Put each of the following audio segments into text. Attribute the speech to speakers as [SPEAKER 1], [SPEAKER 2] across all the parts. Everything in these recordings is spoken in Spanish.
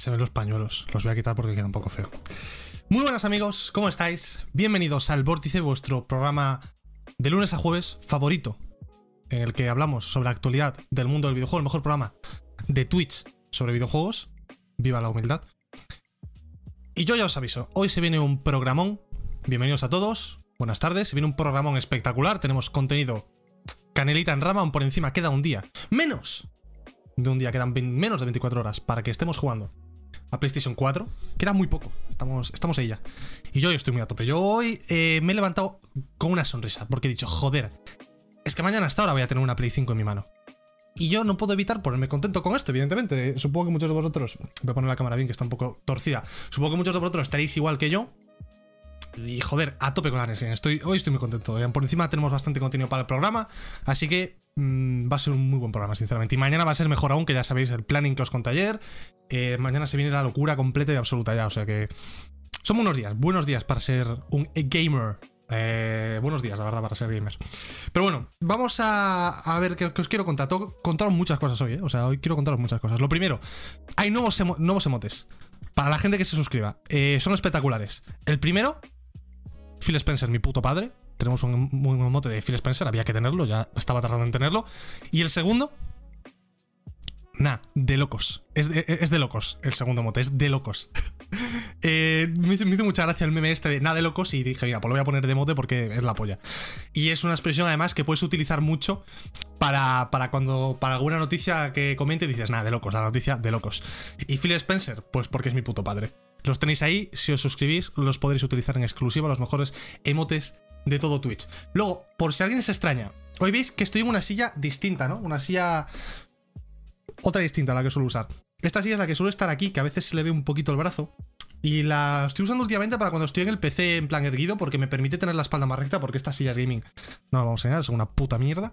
[SPEAKER 1] se ven los pañuelos. Los voy a quitar porque queda un poco feo. Muy buenas amigos, ¿cómo estáis? Bienvenidos al Vórtice, vuestro programa de lunes a jueves favorito, en el que hablamos sobre la actualidad del mundo del videojuego, el mejor programa de Twitch sobre videojuegos. Viva la humildad. Y yo ya os aviso, hoy se viene un programón. Bienvenidos a todos, buenas tardes. Se viene un programón espectacular, tenemos contenido canelita en rama, aún por encima queda un día. Menos de un día, quedan menos de 24 horas para que estemos jugando a PlayStation 4. Queda muy poco, estamos, estamos ahí ya. Y yo hoy estoy muy a tope. Yo hoy eh, me he levantado con una sonrisa, porque he dicho, joder, es que mañana hasta ahora voy a tener una Play 5 en mi mano. Y yo no puedo evitar ponerme contento con esto, evidentemente. Supongo que muchos de vosotros, voy a poner la cámara bien, que está un poco torcida. Supongo que muchos de vosotros estaréis igual que yo. Y joder, a tope con la reseña. Estoy, hoy estoy muy contento. Por encima tenemos bastante contenido para el programa. Así que mm, va a ser un muy buen programa, sinceramente. Y mañana va a ser mejor aún, que ya sabéis el planning que os conté ayer. Eh, mañana se viene la locura completa y absoluta ya. O sea que. Son buenos días, buenos días para ser un gamer. Eh, buenos días, la verdad, para ser gamer. Pero bueno, vamos a, ver qué, os quiero contar. contaros muchas cosas hoy, ¿eh? O sea, hoy quiero contaros muchas cosas. Lo primero, hay nuevos, nuevos emotes. Para la gente que se suscriba. Eh, son espectaculares. El primero Phil Spencer, mi puto padre. Tenemos un, un, mote de Phil Spencer, había que tenerlo, ya estaba tardando en tenerlo. Y el segundo, nah, de locos. Es de, locos, el segundo mote, es de locos. Eh, me, hizo, mucha gracia el meme este de nada de locos y dije, mira, pues lo voy a poner de mote porque es la polla. Y es una expresión además que puedes utilizar mucho para, para cuando, para alguna noticia que comente dices, nada, de locos, la noticia de locos. Y Phil Spencer, pues porque es mi puto padre. Los tenéis ahí, si os suscribís, los podréis utilizar en exclusiva, los mejores emotes de todo Twitch. Luego, por si alguien se extraña, hoy veis que estoy en una silla distinta, ¿no? Una silla. Otra distinta a la que suelo usar. Esta silla es la que suele estar aquí, que a veces se le ve un poquito el brazo. Y la estoy usando últimamente para cuando estoy en el PC en plan erguido, porque me permite tener la espalda más recta, porque esta silla es gaming. No vamos a enseñar, es una puta mierda.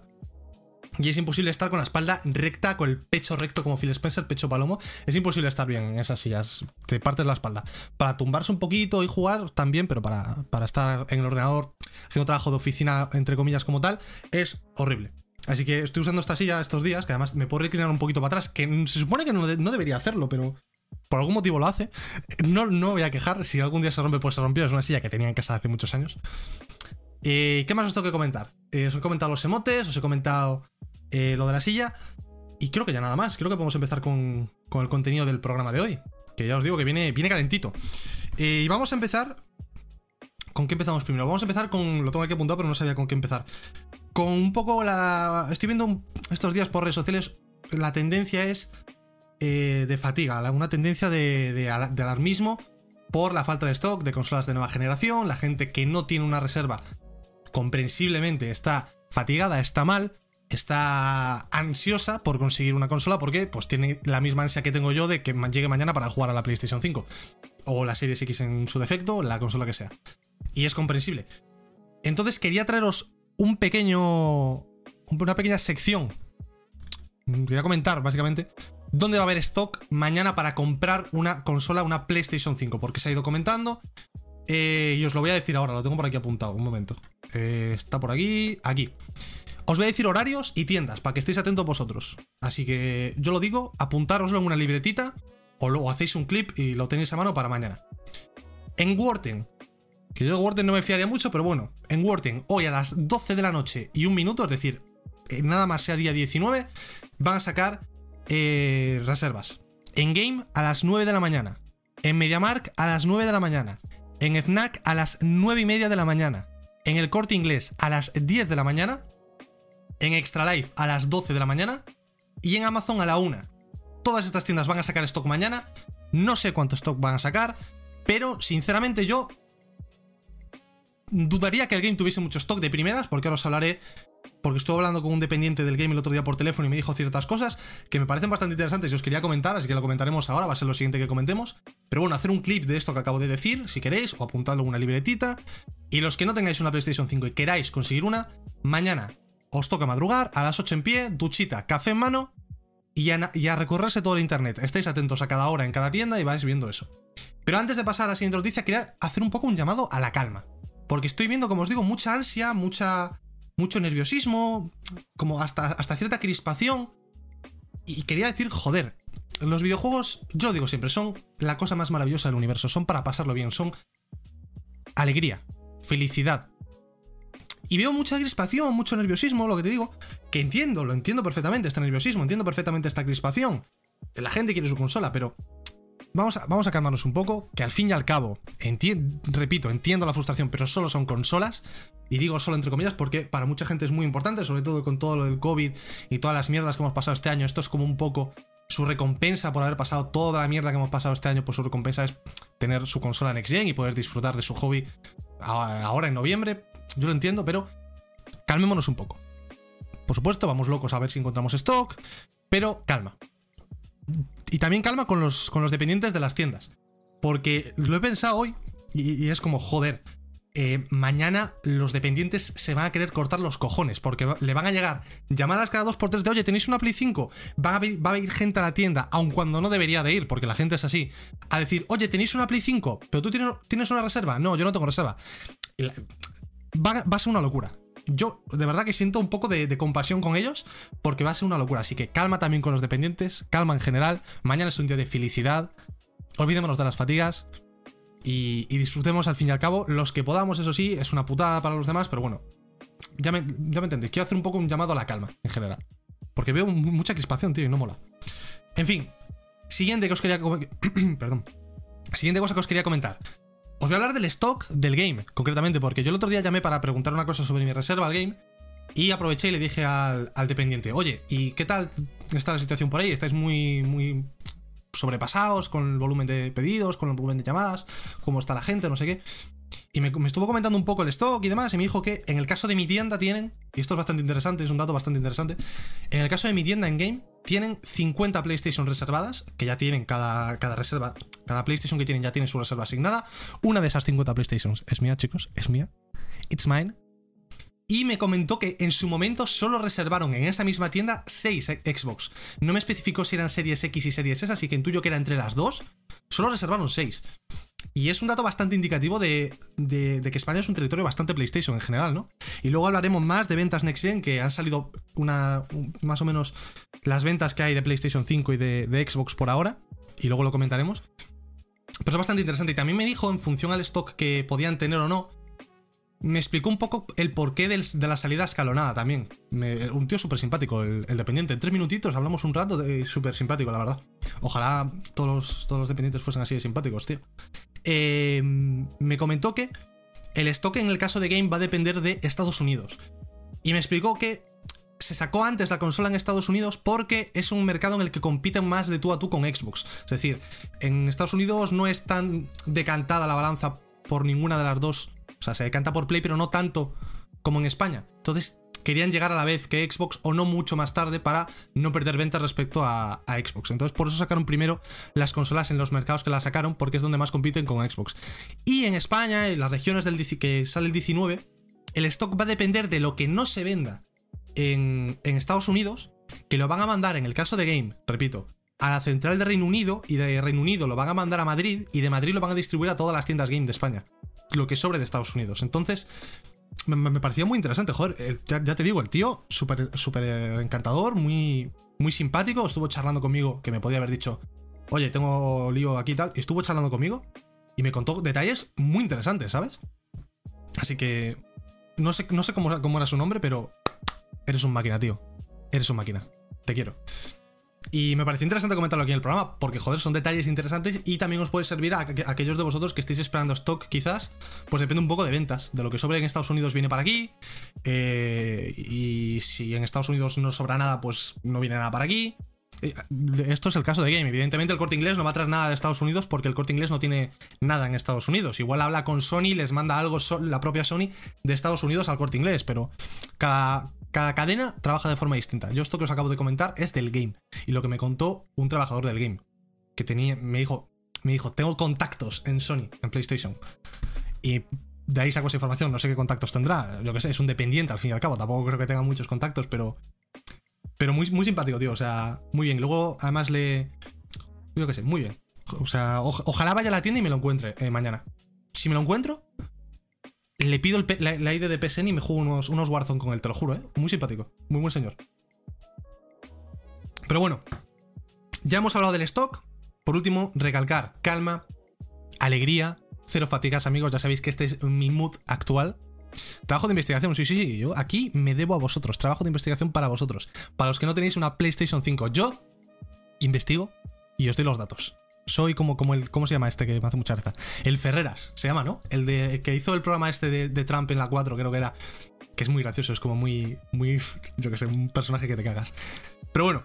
[SPEAKER 1] Y es imposible estar con la espalda recta, con el pecho recto como Phil Spencer, pecho palomo. Es imposible estar bien en esas sillas. Te partes la espalda. Para tumbarse un poquito y jugar también, pero para, para estar en el ordenador haciendo trabajo de oficina, entre comillas, como tal, es horrible. Así que estoy usando esta silla estos días, que además me puedo reclinar un poquito para atrás, que se supone que no, no debería hacerlo, pero por algún motivo lo hace. No, no voy a quejar, si algún día se rompe, pues se rompió. Es una silla que tenía en casa hace muchos años. ¿Y ¿Qué más os tengo que comentar? Eh, os he comentado los emotes, os he comentado eh, lo de la silla. Y creo que ya nada más. Creo que podemos empezar con, el contenido del programa de hoy. Que ya os digo que viene, viene calentito. Eh, y vamos a empezar. ¿Con qué empezamos primero? Vamos a empezar con. Lo tengo aquí apuntado, pero no sabía con qué empezar. Con un poco la. Estoy viendo estos días por redes sociales. La tendencia es. Eh, de fatiga. Una tendencia de, de alarmismo por la falta de stock de consolas de nueva generación. La gente que no tiene una reserva comprensiblemente está fatigada, está mal está ansiosa por conseguir una consola porque pues tiene la misma ansia que tengo yo de que llegue mañana para jugar a la PlayStation 5 o la Series X en su defecto, la consola que sea. Y es comprensible. Entonces quería traeros un pequeño una pequeña sección quería comentar básicamente dónde va a haber stock mañana para comprar una consola, una PlayStation 5, porque se ha ido comentando. Eh, y os lo voy a decir ahora, lo tengo por aquí apuntado, un momento. Eh, está por aquí, aquí. Os voy a decir horarios y tiendas para que estéis atentos vosotros. Así que yo lo digo, apuntároslo en una libretita o luego hacéis un clip y lo tenéis a mano para mañana. En Worten, que yo de Worten no me fiaría mucho, pero bueno, en Worten, hoy a las 12 de la noche y un minuto, es decir, eh, nada más sea día 19, van a sacar eh, reservas. En Game a las 9 de la mañana. En MediaMark a las 9 de la mañana. En FNAC a las 9 y media de la mañana. En el corte inglés a las 10 de la mañana en Extra Life a las 12 de la mañana y en Amazon a la 1. Todas estas tiendas van a sacar stock mañana. No sé cuánto stock van a sacar, pero sinceramente yo dudaría que el game tuviese mucho stock de primeras, porque ahora os hablaré, porque estuve hablando con un dependiente del game el otro día por teléfono y me dijo ciertas cosas que me parecen bastante interesantes y os quería comentar, así que lo comentaremos ahora, va a ser lo siguiente que comentemos. Pero bueno, hacer un clip de esto que acabo de decir, si queréis, o apuntadlo en una libretita. Y los que no tengáis una PlayStation 5 y queráis conseguir una, mañana os toca madrugar, a las 8 en pie, duchita, café en mano y a, recorrerse todo el internet. Estéis atentos a cada hora en cada tienda y vais viendo eso. Pero antes de pasar a la siguiente noticia, quería hacer un poco un llamado a la calma. Porque estoy viendo, como os digo, mucha ansia, mucha, mucho nerviosismo, como hasta, hasta cierta crispación. Y quería decir, joder, los videojuegos, yo lo digo siempre, son la cosa más maravillosa del universo. Son para pasarlo bien, son alegría, felicidad. Y veo mucha crispación, mucho nerviosismo, lo que te digo, que entiendo, lo entiendo perfectamente, este nerviosismo, entiendo perfectamente esta crispación. La gente quiere su consola, pero vamos a, vamos a calmarnos un poco, que al fin y al cabo, repito, entiendo la frustración, pero solo son consolas. Y digo solo entre comillas porque para mucha gente es muy importante, sobre todo con todo lo del COVID y todas las mierdas que hemos pasado este año. Esto es como un poco su recompensa por haber pasado toda la mierda que hemos pasado este año, pues su recompensa es tener su consola Next Gen y poder disfrutar de su hobby ahora en noviembre. Yo lo entiendo, pero calmémonos un poco. Por supuesto, vamos locos a ver si encontramos stock, pero calma. Y también calma con los, con los dependientes de las tiendas. Porque lo he pensado hoy y, es como, joder, eh, mañana los dependientes se van a querer cortar los cojones porque le van a llegar llamadas cada dos por tres de, oye, ¿tenéis una Play 5? Va a, va a ir gente a la tienda, aun cuando no debería de ir, porque la gente es así, a decir, oye, ¿tenéis una Play 5? ¿Pero tú tienes, tienes una reserva? No, yo no tengo reserva. Va, a ser una locura yo de verdad que siento un poco de, compasión con ellos porque va a ser una locura. Así que calma también con los dependientes, calma en general. Mañana es un día de felicidad. Olvidémonos de las fatigas y, disfrutemos al fin y al cabo los que podamos. Eso sí, es una putada para los demás, pero bueno, ya me, ya me entendéis. Quiero hacer un poco un llamado a la calma en general. Porque veo mucha crispación, tío, y no mola. En fin, siguiente que os quería. Perdón. Siguiente cosa que os quería comentar. Os voy a hablar del stock del game, concretamente, porque yo el otro día llamé para preguntar una cosa sobre mi reserva al game y aproveché y le dije al, dependiente, oye, ¿y qué tal está la situación por ahí? ¿Estáis muy, muy sobrepasados con el volumen de pedidos, con el volumen de llamadas? ¿Cómo está la gente? No sé qué. Y me, estuvo comentando un poco el stock y demás, y me dijo que en el caso de mi tienda tienen, y esto es bastante interesante, es un dato bastante interesante, en el caso de mi tienda en game tienen 50 PlayStation reservadas, que ya tienen cada, cada reserva, cada PlayStation que tienen ya tiene su reserva asignada. Una de esas 50 PlayStations es mía, chicos, es mía. It's mine. Y me comentó que en su momento solo reservaron en esa misma tienda 6 Xbox. No me especificó si eran series X y series S, así que intuyo que era entre las dos. Solo reservaron 6. Y es un dato bastante indicativo de, que España es un territorio bastante PlayStation en general, ¿no? Y luego hablaremos más de ventas Next Gen, que han salido más o menos las ventas que hay de PlayStation 5 y de, Xbox por ahora, y luego lo comentaremos. Pero es bastante interesante. Y también me dijo, en función al stock que podían tener o no, me explicó un poco el porqué de la salida escalonada también. un tío súper simpático, el, dependiente. En tres minutitos hablamos un rato súper simpático, la verdad. Ojalá todos los, todos los dependientes fuesen así de simpáticos, tío. Eh, me comentó que el stock en el caso de Game va a depender de Estados Unidos. Y me explicó que se sacó antes la consola en Estados Unidos porque es un mercado en el que compiten más de tú a tú con Xbox. Es decir, en Estados Unidos no es tan decantada la balanza por ninguna de las dos. O sea, se decanta por Play, pero no tanto como en España. Entonces, querían llegar a la vez que Xbox o no mucho más tarde para no perder ventas respecto a, Xbox. Entonces por eso sacaron primero las consolas en los mercados que las sacaron porque es donde más compiten con Xbox. Y en España, en las regiones del que sale el 19, el stock va a depender de lo que no se venda en, Estados Unidos, que lo van a mandar en el caso de Game, repito, a la central de Reino Unido y de Reino Unido lo van a mandar a Madrid y de Madrid lo van a distribuir a todas las tiendas Game de España. Lo que sobre de Estados Unidos. Entonces, me, parecía muy interesante, joder. ya, te digo, el tío, súper super encantador, muy, muy simpático. Estuvo charlando conmigo, que me podría haber dicho, oye, tengo lío aquí y tal. Y estuvo charlando conmigo y me contó detalles muy interesantes, ¿sabes? Así que no sé, no sé cómo, cómo era su nombre, pero eres un máquina, tío. Eres un máquina. Te quiero. Y me pareció interesante comentarlo aquí en el programa, porque joder, son detalles interesantes y también os puede servir a, aquellos de vosotros que estéis esperando stock, quizás, pues depende un poco de ventas. De lo que sobre en Estados Unidos viene para aquí. Eh, y si en Estados Unidos no sobra nada, pues no viene nada para aquí. Eh, esto es el caso de Game. Evidentemente, el corte inglés no va a traer nada de Estados Unidos porque el corte inglés no tiene nada en Estados Unidos. Igual habla con Sony, les manda algo la propia Sony de Estados Unidos al corte inglés, pero cada, cada cadena trabaja de forma distinta. Yo esto que os acabo de comentar es del game. Y lo que me contó un trabajador del game. Que tenía. Me dijo. Me dijo, tengo contactos en Sony, en PlayStation. Y de ahí saco esa información. No sé qué contactos tendrá. Yo que sé, es un dependiente al fin y al cabo. Tampoco creo que tenga muchos contactos, pero. Pero muy, muy simpático, tío. O sea, muy bien. Luego, además, le. Yo qué sé, muy bien. O sea, ojalá vaya a la tienda y me lo encuentre eh, mañana. Si me lo encuentro, le pido la, ID de PSN y me juego unos, unos Warzone con él, te lo juro, ¿eh? Muy simpático. Muy buen señor. Pero bueno, ya hemos hablado del stock. Por último, recalcar calma, alegría, cero fatigas, amigos. Ya sabéis que este es mi mood actual. Trabajo de investigación, sí, sí, sí. Yo aquí me debo a vosotros. Trabajo de investigación para vosotros. Para los que no tenéis una PlayStation 5, yo investigo y os doy los datos. Soy como, como el. ¿Cómo se llama este que me hace mucha reza? El Ferreras, se llama, ¿no? El de que hizo el programa este de, de Trump en la 4, creo que era. Que es muy gracioso, es como muy. muy. Yo que sé, un personaje que te cagas. Pero bueno,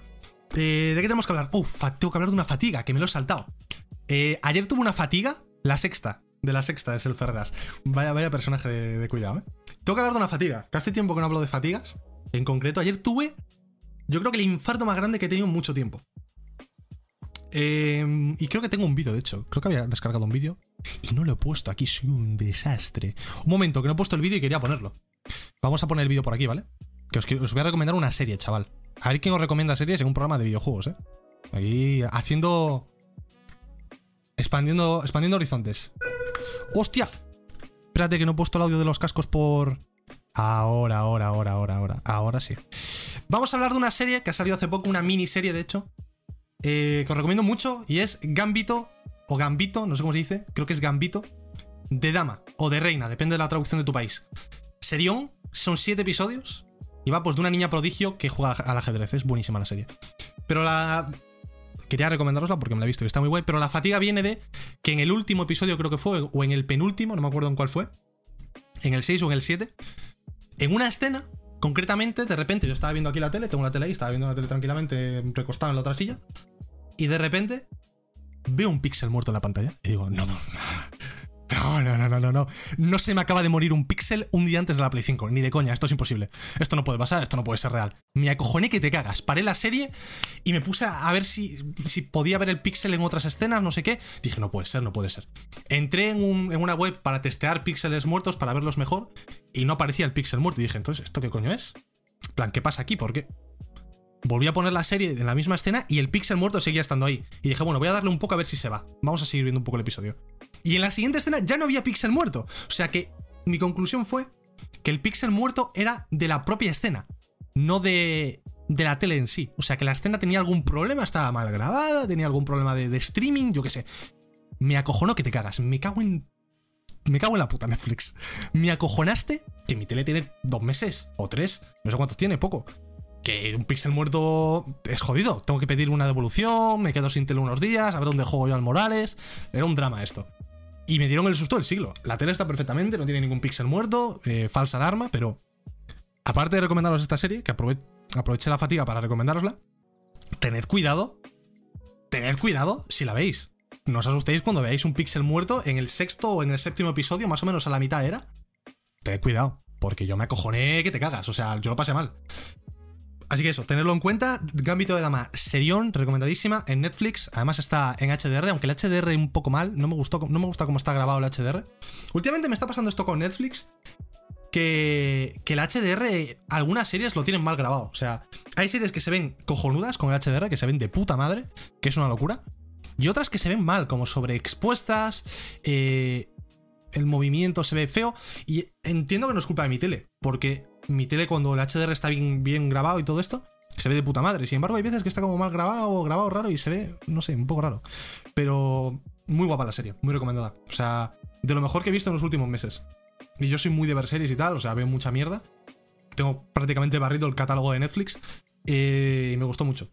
[SPEAKER 1] eh, ¿de qué tenemos que hablar? Uf, tengo que hablar de una fatiga, que me lo he saltado. Eh, ayer tuve una fatiga, la sexta. De la sexta es el Ferreras. Vaya, vaya personaje de, cuidado, ¿eh? Tengo que hablar de una fatiga. Que hace tiempo que no hablo de fatigas. En concreto, ayer tuve. Yo creo que el infarto más grande que he tenido en mucho tiempo. Eh, y creo que tengo un vídeo, de hecho. Creo que había descargado un vídeo. Y no lo he puesto aquí, soy un desastre. Un momento, que no he puesto el vídeo y quería ponerlo. Vamos a poner el vídeo por aquí, ¿vale? Que os, os voy a recomendar una serie, chaval. A ver quién os recomienda series en un programa de videojuegos, ¿eh? Aquí haciendo. Expandiendo, expandiendo horizontes. ¡Hostia! Espérate que no he puesto el audio de los cascos por. Ahora, ahora, ahora, ahora, ahora. Ahora sí. Vamos a hablar de una serie que ha salido hace poco, una miniserie de hecho. Eh, que os recomiendo mucho y es Gambito. O Gambito, no sé cómo se dice. Creo que es Gambito. De dama o de reina, depende de la traducción de tu país. Serión, son siete episodios. Y va pues de una niña prodigio que juega al ajedrez. Es buenísima la serie. Pero la. Quería recomendarosla porque me la he visto y está muy guay. Pero la fatiga viene de que en el último episodio, creo que fue, o en el penúltimo, no me acuerdo en cuál fue. En el 6 o en el 7. En una escena, concretamente, de repente, yo estaba viendo aquí la tele, tengo la tele ahí, estaba viendo la tele tranquilamente, recostado en la otra silla. Y de repente veo un píxel muerto en la pantalla y digo, no, no, no, no, no, no, no. No se me acaba de morir un píxel un día antes de la Play 5, ni de coña, esto es imposible. Esto no puede pasar, esto no puede ser real. Me acojoné que te cagas, paré la serie y me puse a ver si, si podía ver el píxel en otras escenas, no sé qué. Dije, no puede ser, no puede ser. Entré en, un, en una web para testear píxeles muertos, para verlos mejor, y no aparecía el píxel muerto. Y dije, entonces, ¿esto qué coño es? plan, ¿qué pasa aquí? ¿Por qué? Volví a poner la serie en la misma escena y el píxel muerto seguía estando ahí. Y dije, bueno, voy a darle un poco a ver si se va. Vamos a seguir viendo un poco el episodio. Y en la siguiente escena ya no había píxel muerto. O sea que mi conclusión fue que el píxel muerto era de la propia escena, no de, de la tele en sí. O sea que la escena tenía algún problema, estaba mal grabada, tenía algún problema de, de streaming, yo qué sé. Me acojonó que te cagas. Me cago en. Me cago en la puta Netflix. Me acojonaste que mi tele tiene dos meses o tres. No sé cuántos tiene, poco que un píxel muerto es jodido. Tengo que pedir una devolución, me quedo sin tele unos días, a ver dónde juego yo al Morales. Era un drama esto. Y me dieron el susto del siglo. La tele está perfectamente, no tiene ningún píxel muerto, eh, falsa alarma, pero aparte de recomendaros esta serie, que aproveché la fatiga para recomendárosla, tened cuidado, tened cuidado si la veis. No os asustéis cuando veáis un píxel muerto en el sexto o en el séptimo episodio, más o menos a la mitad era. Tened cuidado, porque yo me acojoné que te cagas, o sea, yo lo pasé mal. Así que eso, tenerlo en cuenta. Gambito de Dama, serión, recomendadísima en Netflix. Además está en HDR, aunque el HDR un poco mal. No me gustó, no me gusta cómo está grabado el HDR. Últimamente me está pasando esto con Netflix. Que, que el HDR, algunas series lo tienen mal grabado. O sea, hay series que se ven cojonudas con el HDR, que se ven de puta madre, que es una locura. Y otras que se ven mal, como sobreexpuestas, eh, el movimiento se ve feo. Y entiendo que no es culpa de mi tele, porque mi tele cuando el HDR está bien, bien grabado y todo esto, se ve de puta madre. Sin embargo, hay veces que está como mal grabado o grabado raro y se ve, no sé, un poco raro. Pero muy guapa la serie, muy recomendada. O sea, de lo mejor que he visto en los últimos meses. Y yo soy muy de ver series y tal, o sea, veo mucha mierda. Tengo prácticamente barrido el catálogo de Netflix eh, y me gustó mucho.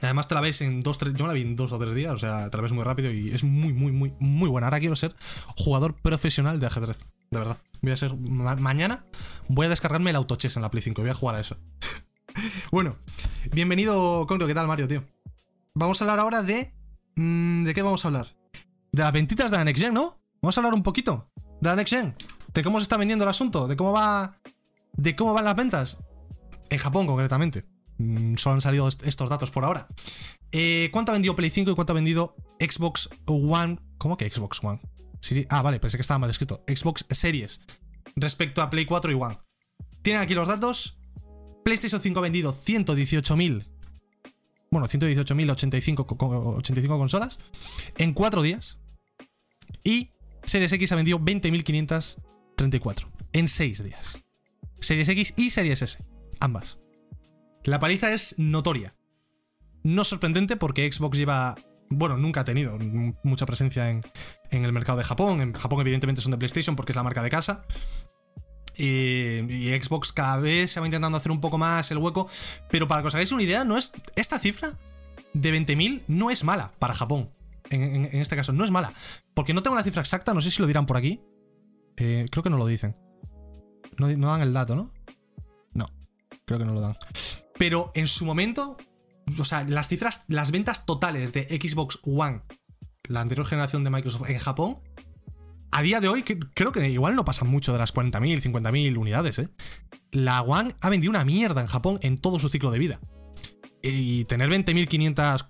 [SPEAKER 1] Además te la ves en dos, tres, yo la vi en dos o tres días, o sea, te la ves muy rápido y es muy, muy, muy, muy buena. Ahora quiero ser jugador profesional de ajedrez, de verdad. Voy a ser, mañana voy a descargarme el autochess en la Play 5 y voy a jugar a eso. bueno, bienvenido, Congrio, ¿qué tal Mario, tío? Vamos a hablar ahora de... Mm, ¿De qué vamos a hablar? De las ventitas de la Next Gen, ¿no? Vamos a hablar un poquito de la Next Gen, de cómo se está vendiendo el asunto, de cómo va... De cómo van las ventas. En Japón, concretamente. Mm, solo han salido estos datos por ahora. Eh, ¿Cuánto ha vendido Play 5 y cuánto ha vendido Xbox One? ¿Cómo que Xbox One? Ah, vale, pensé que estaba mal escrito. Xbox Series respecto a Play 4 y One. Tienen aquí los datos. PlayStation 5 ha vendido 118.000. Bueno, 118.085 85 consolas en 4 días. Y Series X ha vendido 20.534 en 6 días. Series X y Series S, ambas. La paliza es notoria. No sorprendente porque Xbox lleva bueno, nunca ha tenido mucha presencia en, en, el mercado de Japón. En Japón, evidentemente, son de PlayStation porque es la marca de casa. Y, Xbox cada vez se va intentando hacer un poco más el hueco. Pero para que os hagáis una idea, no es. Esta cifra de 20.000 no es mala para Japón. En, este caso, no es mala. Porque no tengo la cifra exacta, no sé si lo dirán por aquí. Eh, creo que no lo dicen. No, no dan el dato, ¿no? No, creo que no lo dan. Pero en su momento, o sea, las cifras, las ventas totales de Xbox One, la anterior generación de Microsoft en Japón, a día de hoy creo que igual no pasan mucho de las 40.000, 50.000 unidades, ¿eh? La One ha vendido una mierda en Japón en todo su ciclo de vida. Y tener 20.500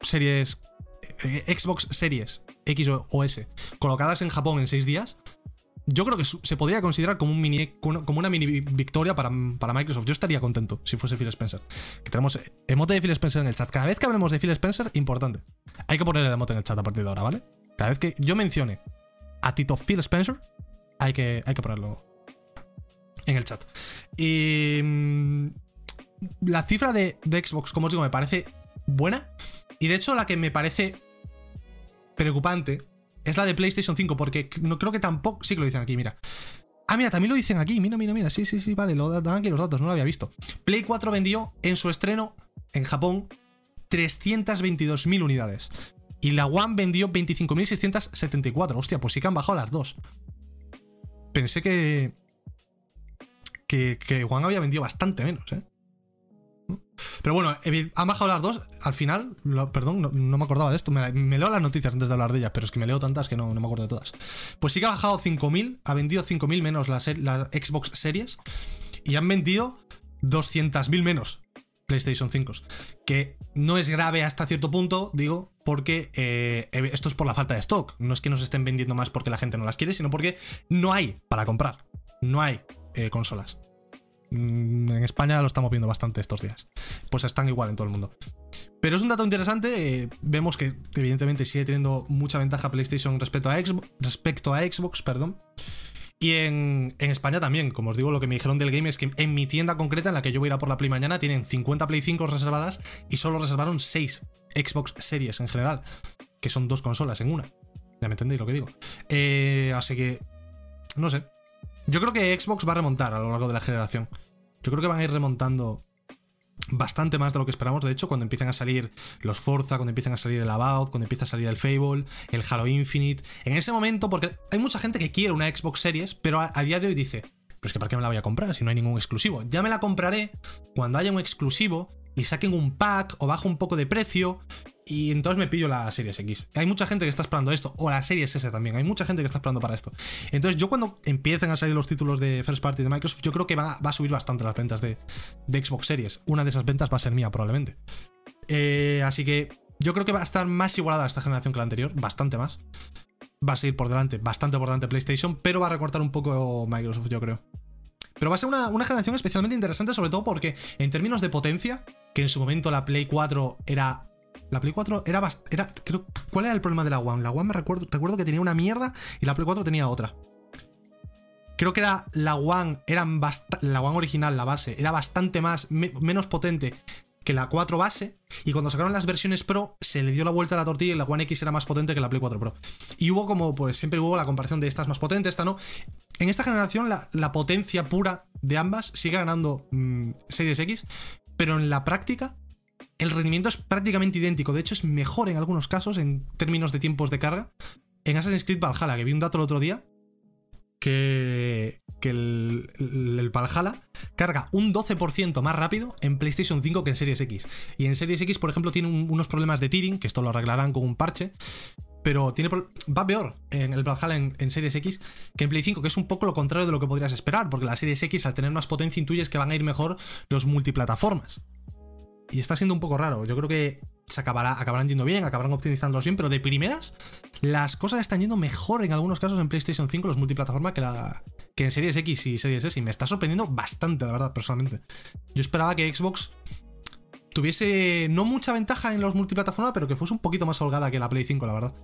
[SPEAKER 1] series eh, Xbox Series X o S colocadas en Japón en 6 días, yo creo que se podría considerar como, un mini, como una mini victoria para, para, Microsoft. Yo estaría contento si fuese Phil Spencer. Que tenemos emote de Phil Spencer en el chat. Cada vez que hablemos de Phil Spencer, importante. Hay que poner el emote en el chat a partir de ahora, ¿vale? Cada vez que yo mencione a Tito Phil Spencer, hay que, hay que ponerlo en el chat. Y mm, la cifra de, de Xbox, como os digo, me parece buena. Y de hecho, la que me parece preocupante es la de PlayStation 5, porque no creo que tampoco. Sí que lo dicen aquí, mira. Ah, mira, también lo dicen aquí. Mira, mira, mira. Sí, sí, sí, vale. Lo dan aquí los datos, no lo había visto. Play 4 vendió en su estreno en Japón 322.000 unidades. Y la One vendió 25.674. Hostia, pues sí que han bajado las dos. Pensé que. Que, que One había vendido bastante menos, ¿eh? Pero bueno, han bajado las dos. Al final, perdón, no, me acordaba de esto. Me, leo las noticias antes de hablar de ellas, pero es que me leo tantas que no, me acuerdo de todas. Pues sí que ha bajado 5.000, ha vendido 5.000 menos las, Xbox Series y han vendido 200.000 menos PlayStation 5. Que no es grave hasta cierto punto, digo, porque eh, esto es por la falta de stock. No es que nos estén vendiendo más porque la gente no las quiere, sino porque no hay para comprar. No hay eh, consolas. Mm, en España lo estamos viendo bastante estos días. Pues están igual en todo el mundo. Pero es un dato interesante. Eh, vemos que evidentemente sigue teniendo mucha ventaja PlayStation respecto a Xbox. Respecto a Xbox perdón. Y en, España también, como os digo, lo que me dijeron del game es que en mi tienda concreta, en la que yo voy a ir a por la Play mañana, tienen 50 Play 5 reservadas y solo reservaron 6 Xbox Series en general, que son dos consolas en una. Ya me entendéis lo que digo. Eh, así que, no sé. Yo creo que Xbox va a remontar a lo largo de la generación. Yo creo que van a ir remontando bastante más de lo que esperamos. De hecho, cuando empiecen a salir los Forza, cuando empiezan a salir el About, cuando empieza a salir el Fable, el Halo Infinite. En ese momento, porque hay mucha gente que quiere una Xbox Series, pero a día de hoy dice. Pero es que ¿para qué me la voy a comprar si no hay ningún exclusivo? Ya me la compraré cuando haya un exclusivo y saquen un pack o bajo un poco de precio y entonces me pillo la Series X. Hay mucha gente que está esperando esto, o la Series S también. Hay mucha gente que está esperando para esto. Entonces, yo cuando empiecen a salir los títulos de First Party de Microsoft, yo creo que va, a subir bastante las ventas de, Xbox Series. Una de esas ventas va a ser mía, probablemente. Eh, así que yo creo que va a estar más igualada esta generación que la anterior, bastante más. Va a seguir por delante, bastante por delante PlayStation, pero va a recortar un poco Microsoft, yo creo. Pero va a ser una, una generación especialmente interesante, sobre todo porque en términos de potencia, que en su momento la Play 4 era la Play 4 era, era creo, ¿Cuál era el problema de la One? La One me recuerdo, recuerdo que tenía una mierda y la Play 4 tenía otra. Creo que era la One, eran la One original, la base, era bastante más, menos potente que la 4 base. Y cuando sacaron las versiones Pro, se le dio la vuelta a la tortilla y la One X era más potente que la Play 4 Pro. Y hubo como, pues siempre hubo la comparación de esta es más potente, esta no. En esta generación, la, potencia pura de ambas sigue ganando mm, Series X, pero en la práctica el rendimiento es prácticamente idéntico. De hecho, es mejor en algunos casos en términos de tiempos de carga. En Assassin's Creed Valhalla, que vi un dato el otro día, que, que el, el, Valhalla carga un 12% más rápido en PlayStation 5 que en Series X. Y en Series X, por ejemplo, tiene unos problemas de tearing, que esto lo arreglarán con un parche. Pero tiene, va peor en el Valhalla en, Series X que en Play 5, que es un poco lo contrario de lo que podrías esperar, porque la Series X, al tener más potencia, intuyes que van a ir mejor los multiplataformas y está siendo un poco raro. Yo creo que se acabará, acabarán yendo bien, acabarán optimizándolos bien, pero de primeras, las cosas están yendo mejor en algunos casos en PlayStation 5, los multiplataforma, que, que en Series X y Series S. Y me está sorprendiendo bastante, la verdad, personalmente. Yo esperaba que Xbox tuviese no mucha ventaja en los multiplataforma, pero que fuese un poquito más holgada que la Play 5, la verdad.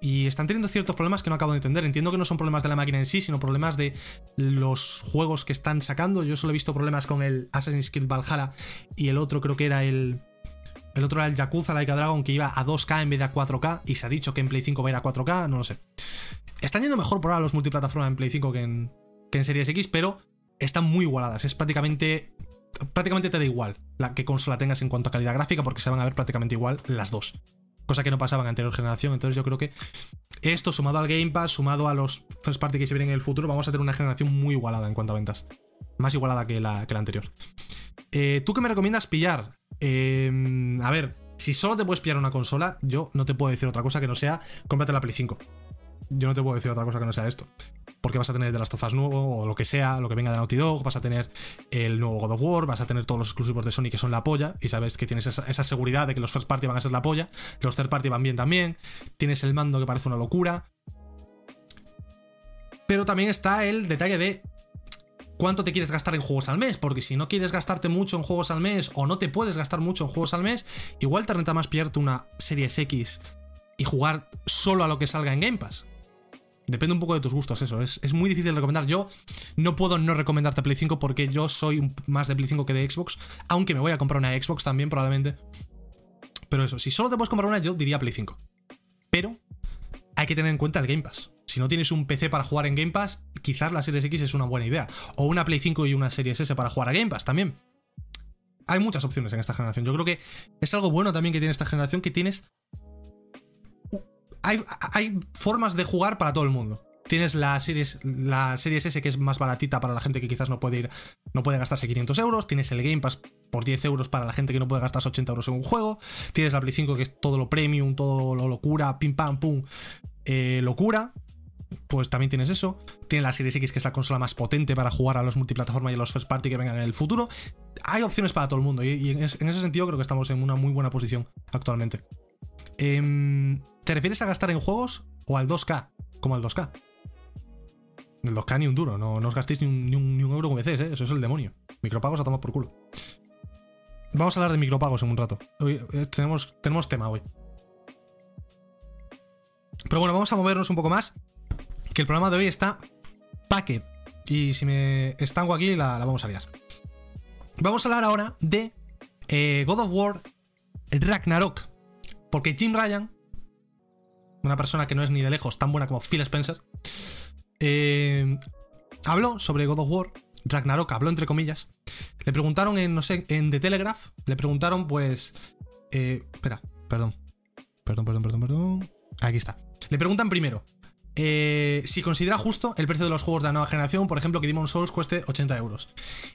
[SPEAKER 1] Y están teniendo ciertos problemas que no acabo de entender. Entiendo que no son problemas de la máquina en sí, sino problemas de los juegos que están sacando. Yo solo he visto problemas con el Assassin's Creed Valhalla y el otro creo que era el... El otro era el Yakuza Laika Dragon que iba a 2K en vez de a 4K y se ha dicho que en Play 5 va a ir a 4K, no lo sé. Están yendo mejor por ahora los multiplataformas en Play 5 que en, que en Series X, pero están muy igualadas. Es prácticamente. Prácticamente te da igual la que consola tengas en cuanto a calidad gráfica, porque se van a ver prácticamente igual las dos. Cosa que no pasaba en anterior generación. Entonces yo creo que esto, sumado al Game Pass, sumado a los first party que se vienen en el futuro, vamos a tener una generación muy igualada en cuanto a ventas. Más igualada que la, que la anterior. Eh, ¿Tú qué me recomiendas pillar? Eh, a ver, si solo te puedes pillar una consola, yo no te puedo decir otra cosa que no sea cómprate la Play 5. Yo no te puedo decir otra cosa que no sea esto. Porque vas a tener de las tofas nuevo, o lo que sea, lo que venga de Naughty Dog, vas a tener el nuevo God of War, vas a tener todos los exclusivos de Sony que son la polla, y sabes que tienes esa, seguridad de que los first party van a ser la polla, los third party van bien también, tienes el mando que parece una locura. Pero también está el detalle de cuánto te quieres gastar en juegos al mes, porque si no quieres gastarte mucho en juegos al mes o no te puedes gastar mucho en juegos al mes, igual te renta más pillarte una Series X y jugar solo a lo que salga en Game Pass. Depende un poco de tus gustos, eso. Es, es muy difícil recomendar. Yo no puedo no recomendarte Play 5 porque yo soy más de Play 5 que de Xbox, aunque me voy a comprar una Xbox también probablemente. Pero eso, si solo te puedes comprar una, yo diría Play 5. Pero hay que tener en cuenta el Game Pass. Si no tienes un PC para jugar en Game Pass, quizás la Series X es una buena idea. O una Play 5 y una Series S para jugar a Game Pass también. Hay muchas opciones en esta generación. Yo creo que es algo bueno también que tiene esta generación, que tienes... Hay, formas de jugar para todo el mundo. Tienes la series, Series S que es más baratita para la gente que quizás no puede ir, no puede gastarse 500 euros. Tienes el Game Pass por 10 euros para la gente que no puede gastarse 80 euros en un juego. Tienes la Play 5 que es todo lo premium, todo lo locura, pim pam pum, eh, locura. Pues también tienes eso. Tienes la Series X que es la consola más potente para jugar a los multiplataformas y a los first party que vengan en el futuro. Hay opciones para todo el mundo y, en, es, en, ese sentido creo que estamos en una muy buena posición actualmente. Eh, ¿Te refieres a gastar en juegos o al 2K? Como al 2K. El 2K ni un duro, no, no os gastéis ni un, euro con veces, ¿eh? eso es el demonio. Micropagos a tomar por culo. Vamos a hablar de micropagos en un rato. Eh, tenemos, tenemos tema hoy. Pero bueno, vamos a movernos un poco más. Que el programa de hoy está packet. Y si me estango aquí, la, la vamos a liar. Vamos a hablar ahora de eh, God of War Ragnarok. Porque Jim Ryan, una persona que no es ni de lejos tan buena como Phil Spencer, eh, habló sobre God of War, Ragnarok, habló entre comillas. Le preguntaron en, no sé, en The Telegraph, le preguntaron pues... Eh, espera, perdón. Perdón, perdón, perdón, perdón. Aquí está. Le preguntan primero eh, si considera justo el precio de los juegos de la nueva generación, por ejemplo, que Demon Souls cueste 80 euros.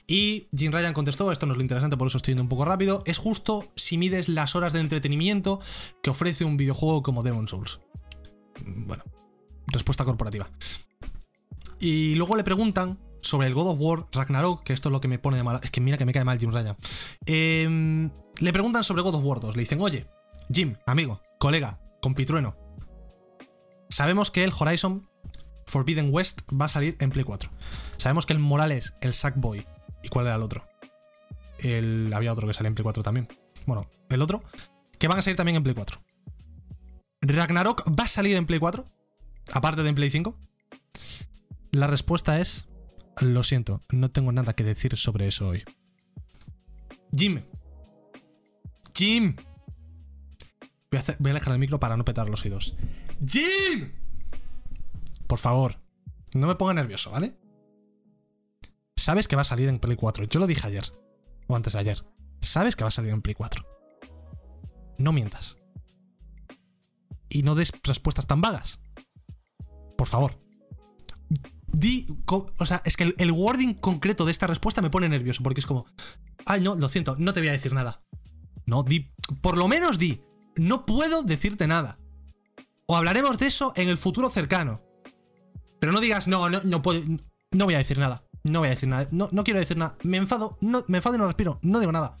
[SPEAKER 1] Y Jim Ryan contestó, esto no es lo interesante, por eso estoy yendo un poco rápido, es justo si mides las horas de entretenimiento que ofrece un videojuego como Demon Souls. Bueno, respuesta corporativa. Y luego le preguntan sobre el God of War Ragnarok, que esto es lo que me pone de mal. Es que mira que me cae mal Jim Ryan. Eh, le preguntan sobre God of War 2. Le dicen, oye, Jim, amigo, colega, compitrueno. Sabemos que el Horizon Forbidden West va a salir en Play 4. Sabemos que el Morales, el Sackboy. ¿Y cuál era el otro? El, había otro que salía en Play 4 también. Bueno, el otro. Que van a salir también en Play 4. ¿Ragnarok va a salir en Play 4? Aparte de en Play 5. La respuesta es. Lo siento, no tengo nada que decir sobre eso hoy. Jim. Jim. Voy a, hacer, el micro para no petar los oídos. ¡Jim! Por favor, no me ponga nervioso, ¿vale? Sabes que va a salir en Play 4. Yo lo dije ayer. O antes de ayer. Sabes que va a salir en Play 4. No mientas. Y no des respuestas tan vagas. Por favor. Di. O sea, es que el, wording concreto de esta respuesta me pone nervioso. Porque es como. Ay, no, lo siento, no te voy a decir nada. No, di. Por lo menos di. No puedo decirte nada. O hablaremos de eso en el futuro cercano. Pero no digas, no, no, no puedo. No voy a decir nada. No voy a decir nada. No, no quiero decir nada. Me enfado. Me enfado y no respiro. No digo nada.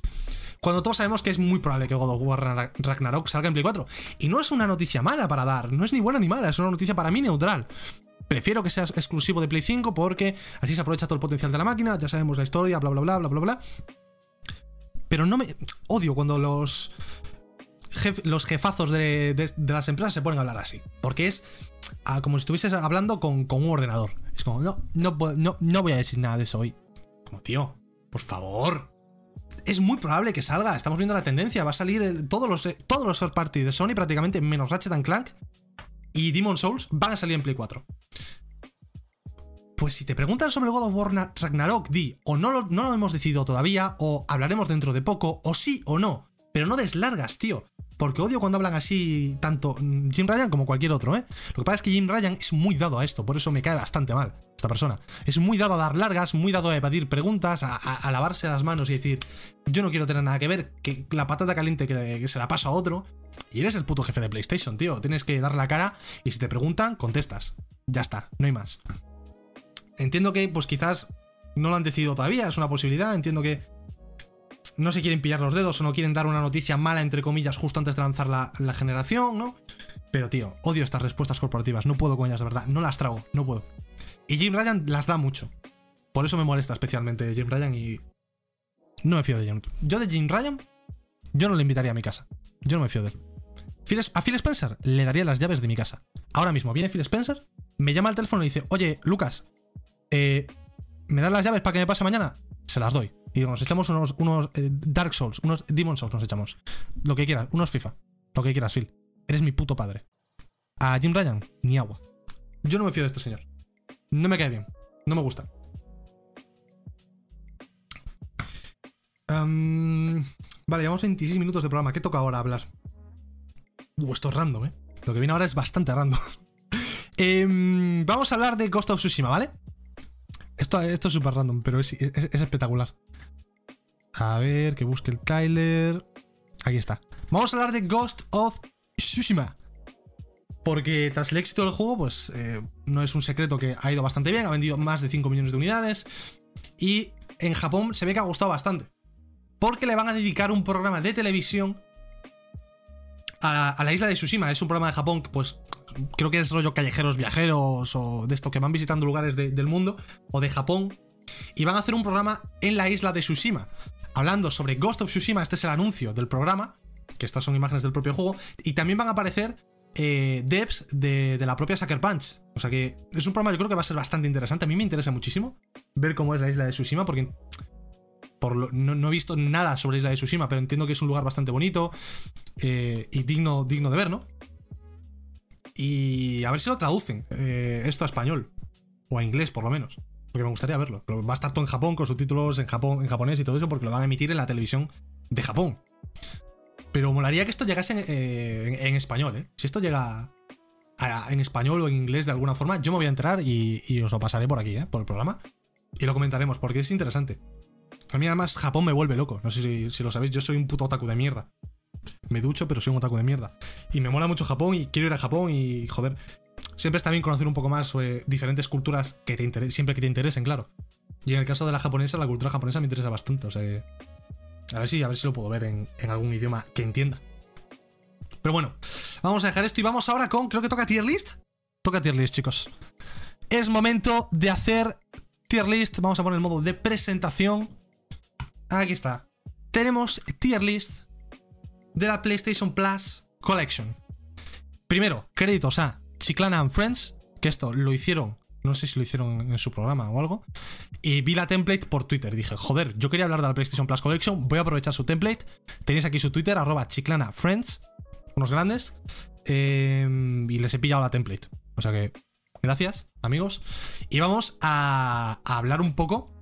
[SPEAKER 1] Cuando todos sabemos que es muy probable que God of War Ragnarok salga en Play 4. Y no es una noticia mala para dar. No es ni buena ni mala. Es una noticia para mí neutral. Prefiero que sea exclusivo de Play 5 porque así se aprovecha todo el potencial de la máquina. Ya sabemos la historia, bla, bla, bla, bla, bla, bla. Pero no me. Odio cuando los jef, los jefazos de, de, las empresas se ponen a hablar así. Porque es ah, como si estuvieses hablando con, con, un ordenador. Es como, no, no, no, no voy a decir nada de eso hoy. Como, tío, por favor. Es muy probable que salga. Estamos viendo la tendencia. Va a salir todos los, todos los third party de Sony, prácticamente menos Ratchet Clank y Demon Souls, van a salir en Play 4. Pues si te preguntan sobre el God of War Ragnarok, di, o no lo, no lo hemos decidido todavía, o hablaremos dentro de poco, o sí o no. Pero no deslargas, tío. Porque odio cuando hablan así tanto Jim Ryan como cualquier otro, ¿eh? Lo que pasa es que Jim Ryan es muy dado a esto, por eso me cae bastante mal esta persona. Es muy dado a dar largas, muy dado a evadir preguntas, a, lavarse las manos y decir, yo no quiero tener nada que ver, que la patata caliente que, se la paso a otro. Y eres el puto jefe de PlayStation, tío. Tienes que dar la cara y si te preguntan, contestas. Ya está, no hay más. Entiendo que, pues quizás no lo han decidido todavía, es una posibilidad. Entiendo que no se quieren pillar los dedos o no quieren dar una noticia mala, entre comillas, justo antes de lanzar la, generación, ¿no? Pero, tío, odio estas respuestas corporativas. No puedo con ellas, de verdad. No las trago, no puedo. Y Jim Ryan las da mucho. Por eso me molesta especialmente Jim Ryan y. No me fío de Jim. Yo de Jim Ryan, yo no le invitaría a mi casa. Yo no me fío de él. a Phil Spencer le daría las llaves de mi casa. Ahora mismo viene Phil Spencer, me llama al teléfono y dice: Oye, Lucas, eh, ¿me das las llaves para que me pase mañana? Se las doy. Y nos echamos unos, unos eh, Dark Souls, unos Demon Souls, nos echamos. Lo que quieras, unos FIFA. Lo que quieras, Phil. Eres mi puto padre. A Jim Ryan, ni agua. Yo no me fío de este señor. No me cae bien. No me gusta. vale, llevamos 26 minutos de programa. ¿Qué toca ahora hablar? Uh, esto es random, ¿eh? Lo que viene ahora es bastante random. Em, vamos a hablar de Ghost of Tsushima, ¿vale? Esto, esto es súper random, pero es, espectacular. A ver, que busque el trailer. Aquí está. Vamos a hablar de Ghost of Tsushima. Porque tras el éxito del juego, pues eh, no es un secreto que ha ido bastante bien, ha vendido más de 5 millones de unidades. Y en Japón se ve que ha gustado bastante. Porque le van a dedicar un programa de televisión a la, isla de Tsushima. Es un programa de Japón, pues creo que es rollo callejeros viajeros o de esto que van visitando lugares del mundo o de Japón. Y van a hacer un programa en la isla de Tsushima. Hablando sobre Ghost of Tsushima, este es el anuncio del programa, que estas son imágenes del propio juego. Y también van a aparecer eh, devs de, la propia Sucker Punch. O sea que es un programa yo creo que va a ser bastante interesante. A mí me interesa muchísimo ver cómo es la isla de Tsushima, porque por no, he visto nada sobre la isla de Tsushima, pero entiendo que es un lugar bastante bonito eh, y digno, digno de ver, ¿no? Y a ver si lo traducen eh, esto a español. O a inglés, por lo menos. Porque me gustaría verlo. Va a estar todo en Japón, con subtítulos en, Japón, en japonés y todo eso, porque lo van a emitir en la televisión de Japón. Pero molaría que esto llegase en, eh, español, ¿eh? Si esto llega en español o en inglés de alguna forma, yo me voy a enterar y, os lo pasaré por aquí, ¿eh? Por el programa. Y lo comentaremos, porque es interesante. A mí además Japón me vuelve loco. No sé si, si lo sabéis, yo soy un puto otaku de mierda. Me ducho, pero soy un otaku de mierda. Y me mola mucho Japón y quiero ir a Japón y, joder, siempre está bien conocer un poco más sobre diferentes culturas que te siempre que te interesen, claro. Y en el caso de la japonesa, la cultura japonesa me interesa bastante, o sea. A ver si, a ver si lo puedo ver en, algún idioma que entienda. Pero bueno, vamos a dejar esto y vamos ahora con... Creo que toca tier list. Toca tier list, chicos. Es momento de hacer tier list. Vamos a poner el modo de presentación. Aquí está. Tenemos tier list de la PlayStation Plus Collection. Primero, créditos a Chiclana and Friends, que esto lo hicieron, no sé si lo hicieron en su programa o algo, y vi la template por Twitter. Dije, joder, yo quería hablar de la PlayStation Plus Collection, voy a aprovechar su template. Tenéis aquí su Twitter, arroba Chiclana Friends, unos grandes, em, y les he pillado la template. O sea que, gracias, amigos. Y vamos a hablar un poco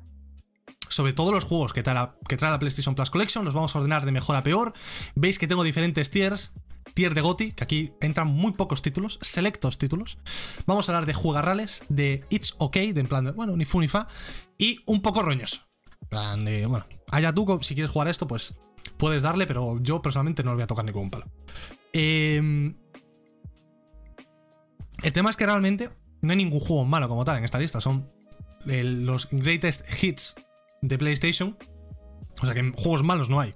[SPEAKER 1] sobre todos los juegos que trae, la, que trae la PlayStation Plus Collection. Los vamos a ordenar de mejor a peor. Veis que tengo diferentes tiers. Tier de GOTI, que aquí entran muy pocos títulos, selectos títulos. Vamos a hablar de jugarrales, de It's OK, de en plan de, bueno, ni fu ni fa, y un poco roñoso. plan de, bueno, allá tú, si quieres jugar esto, pues puedes darle, pero yo personalmente no lo voy a tocar ni con un palo. Em, el tema es que realmente no hay ningún juego malo como tal en esta lista, son los greatest hits de PlayStation. O sea que juegos malos no hay.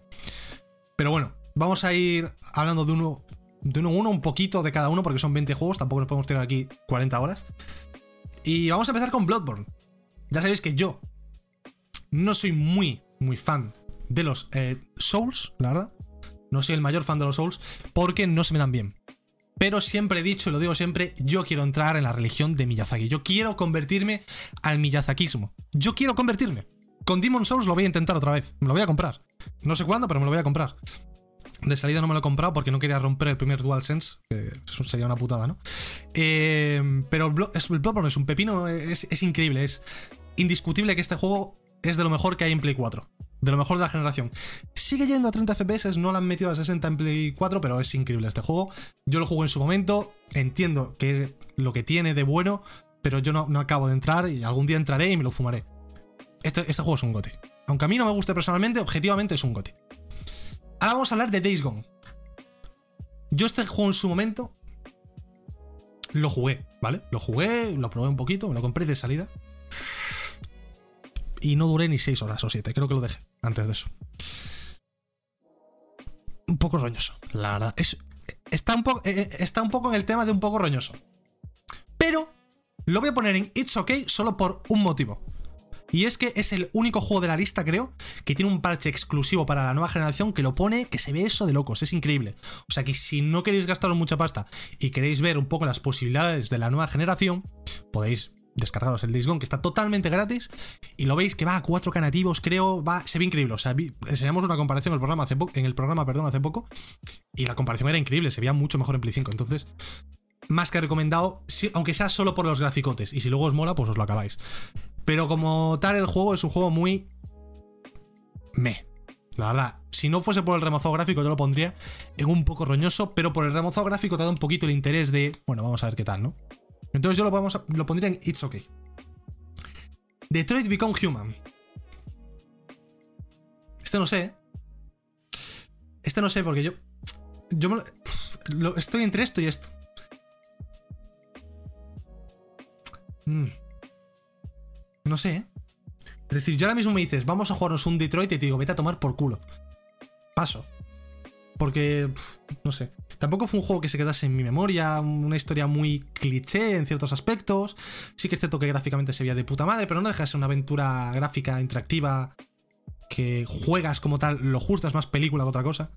[SPEAKER 1] Pero bueno, vamos a ir hablando de uno, de uno uno, un poquito de cada uno, porque son 20 juegos, tampoco nos podemos tener aquí 40 horas. Y vamos a empezar con Bloodborne. Ya sabéis que yo no soy muy, muy fan de los eh, Souls, la verdad. No soy el mayor fan de los Souls porque no se me dan bien. Pero siempre he dicho, y lo digo siempre, yo quiero entrar en la religión de Miyazaki. Yo quiero convertirme al Miyazakismo. Yo quiero convertirme. Con Demon Souls lo voy a intentar otra vez, me lo voy a comprar. No sé cuándo, pero me lo voy a comprar. De salida no me lo he comprado porque no quería romper el primer DualSense, que sería una putada, ¿no? Eh, pero el Bloodborne es un pepino, es, increíble, es indiscutible que este juego es de lo mejor que hay en Play 4 de lo mejor de la generación. Sigue yendo a 30 FPS, no lo han metido a 60 en Play 4, pero es increíble este juego. Yo lo jugué en su momento, entiendo que lo que tiene de bueno, pero yo no, acabo de entrar y algún día entraré y me lo fumaré. Este, este juego es un gote. Aunque a mí no me guste personalmente, objetivamente es un gote. Ahora vamos a hablar de Days Gone. Yo este juego en su momento lo jugué, ¿vale? Lo jugué, lo probé un poquito, me lo compré de salida. Y no duré ni 6 horas o 7, creo que lo dejé antes de eso. Un poco roñoso, la verdad. está, un poco, eh, eh, está un poco en el tema de un poco roñoso. Pero lo voy a poner en It's OK solo por un motivo. Y es que es el único juego de la lista, creo, que tiene un parche exclusivo para la nueva generación que lo pone, que se ve eso de locos, es increíble. O sea que si no queréis gastaros mucha pasta y queréis ver un poco las posibilidades de la nueva generación, podéis descargaros el Days que está totalmente gratis, y lo veis que va a 4K nativos, creo, va, se ve increíble. O sea, enseñamos una comparación en el programa hace, en el programa, perdón, hace poco, y la comparación era increíble, se veía mucho mejor en Play 5. Entonces, más que recomendado, aunque sea solo por los graficotes, y si luego os mola, pues os lo acabáis. Pero como tal, el juego es un juego muy. me. La verdad, si no fuese por el remozado gráfico, yo lo pondría en un poco roñoso, pero por el remozado gráfico te da un poquito el interés de. Bueno, vamos a ver qué tal, ¿no? Entonces yo lo, lo pondría en It's Okay. Detroit Become Human. Este no sé. Este no sé porque yo. Yo estoy entre esto y esto. Mm. No sé, ¿eh? Es decir, yo ahora mismo me dices, vamos a jugarnos un Detroit y te digo, vete a tomar por culo. Paso. Porque, no sé. Tampoco fue un juego que se quedase en mi memoria, una historia muy cliché en ciertos aspectos. Sí que este toque gráficamente se veía de puta madre, pero no deja de ser una aventura gráfica interactiva que juegas como tal, lo justo es más película que otra cosa.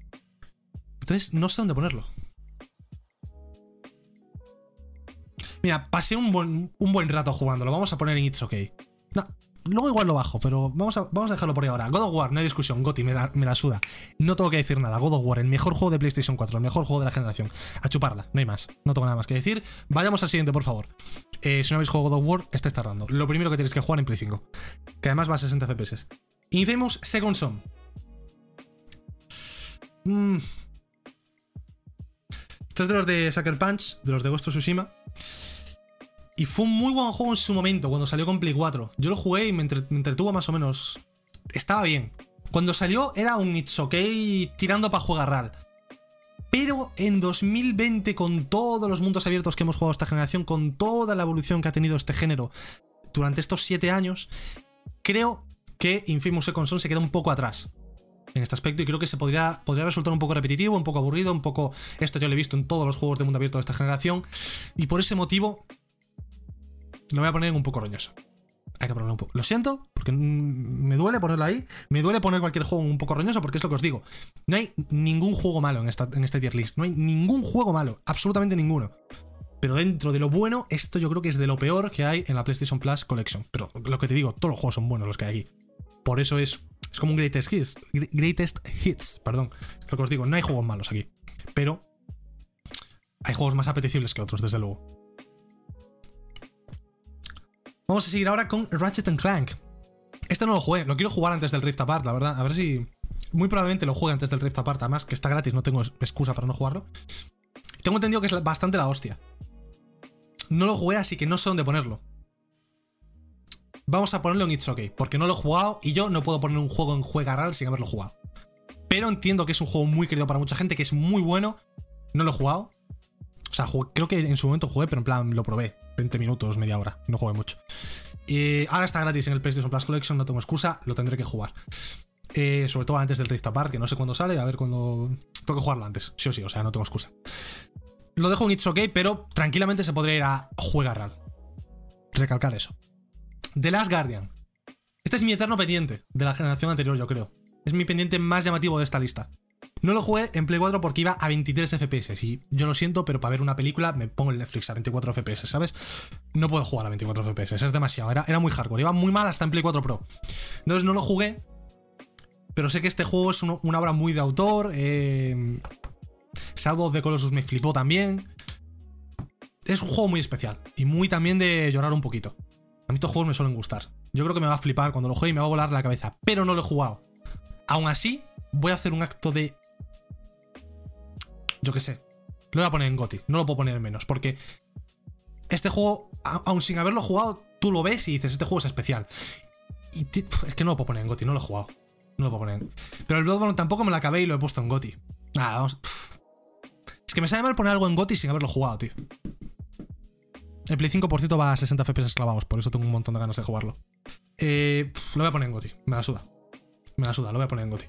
[SPEAKER 1] Entonces, no sé dónde ponerlo. Mira, pasé un buen, un buen rato jugándolo. Vamos a poner en It's OK. No, luego igual lo bajo, pero vamos a, vamos a dejarlo por ahí ahora. God of War, no hay discusión. Gotti, me la, suda. No tengo que decir nada. God of War, el mejor juego de PlayStation 4, el mejor juego de la generación. A chuparla, no hay más. No tengo nada más que decir. Vayamos al siguiente, por favor. Eh, si no habéis jugado God of War, estáis tardando. Lo primero que tenéis que jugar en Play 5. Que además va a 60 FPS. Infamous Second Son. Mm. Este es de los de Sucker Punch, de los de Ghost of Tsushima. Y fue un muy buen juego en su momento, cuando salió con Play 4. Yo lo jugué y me, entretuvo más o menos. Estaba bien. Cuando salió era un It's OK tirando para jugar RAL. Pero en 2020, con todos los mundos abiertos que hemos jugado esta generación, con toda la evolución que ha tenido este género durante estos 7 años, creo que Infamous Second Son se queda un poco atrás en este aspecto y creo que se podría, podría resultar un poco repetitivo, un poco aburrido, un poco... Esto yo lo he visto en todos los juegos de mundo abierto de esta generación y por ese motivo lo voy a poner un poco roñoso. Hay que ponerlo un poco. Lo siento, porque me duele ponerlo ahí. Me duele poner cualquier juego un poco roñoso, porque es lo que os digo. No hay ningún juego malo en, esta, en este tier list. No hay ningún juego malo. Absolutamente ninguno. Pero dentro de lo bueno, esto yo creo que es de lo peor que hay en la PlayStation Plus Collection. Pero lo que te digo, todos los juegos son buenos los que hay aquí. Por eso es, es como un Greatest Hits. Greatest Hits, perdón. Lo que os digo, no hay juegos malos aquí. Pero hay juegos más apetecibles que otros, desde luego. Vamos a seguir ahora con Ratchet Clank. Este no lo jugué, lo quiero jugar antes del Rift Apart, la verdad. A ver si. Muy probablemente lo juegue antes del Rift Apart, además que está gratis, no tengo excusa para no jugarlo. Tengo entendido que es bastante la hostia. No lo jugué, así que no sé dónde ponerlo. Vamos a ponerlo en It's OK, porque no lo he jugado y yo no puedo poner un juego en Juegaral sin haberlo jugado. Pero entiendo que es un juego muy querido para mucha gente, que es muy bueno. No lo he jugado. O sea, creo que en su momento jugué, pero en plan lo probé. 20 minutos, media hora. No jugué mucho. Y ahora está gratis en el PlayStation Plus Collection, no tengo excusa, lo tendré que jugar. Eh, sobre todo antes del Rift Apart, que no sé cuándo sale, a ver cuándo. Tengo que jugarlo antes, sí o sí, o sea, no tengo excusa. Lo dejo en It's OK, pero tranquilamente se podría ir a Juegarral. Recalcar eso. The Last Guardian. Este es mi eterno pendiente de la generación anterior, yo creo. Es mi pendiente más llamativo de esta lista. No lo jugué en Play 4 porque iba a 23 FPS. Y yo lo siento, pero para ver una película me pongo el Netflix a 24 FPS, ¿sabes? No puedo jugar a 24 FPS, es demasiado. Era, era muy hardcore. Iba muy mal hasta en Play 4 Pro. Entonces no lo jugué. pero sé que este juego es una obra muy de autor. Eh, Shadow of the Colossus me flipó también. Es un juego muy especial y muy también de llorar un poquito. A mí estos juegos me suelen gustar. Yo creo que me va a flipar cuando lo juegue y me va a volar la cabeza, pero no lo he jugado. Aún así, voy a hacer un acto de. Yo qué sé. Lo voy a poner en GOTI, no lo puedo poner en menos, porque este juego, aún sin haberlo jugado, tú lo ves y dices, este juego es especial. Y es que no lo puedo poner en GOTI, no lo he jugado. No lo puedo poner. Pero el Bloodborne tampoco me lo acabé y lo he puesto en GOTI. Nada, vamos. Es que me sale mal poner algo en GOTI sin haberlo jugado, tío. El Play 5, por cierto, va a 60 FPS clavados, por eso tengo un montón de ganas de jugarlo. Eh, lo voy a poner en GOTI, me la suda. Me la suda, lo voy a poner en GOTI.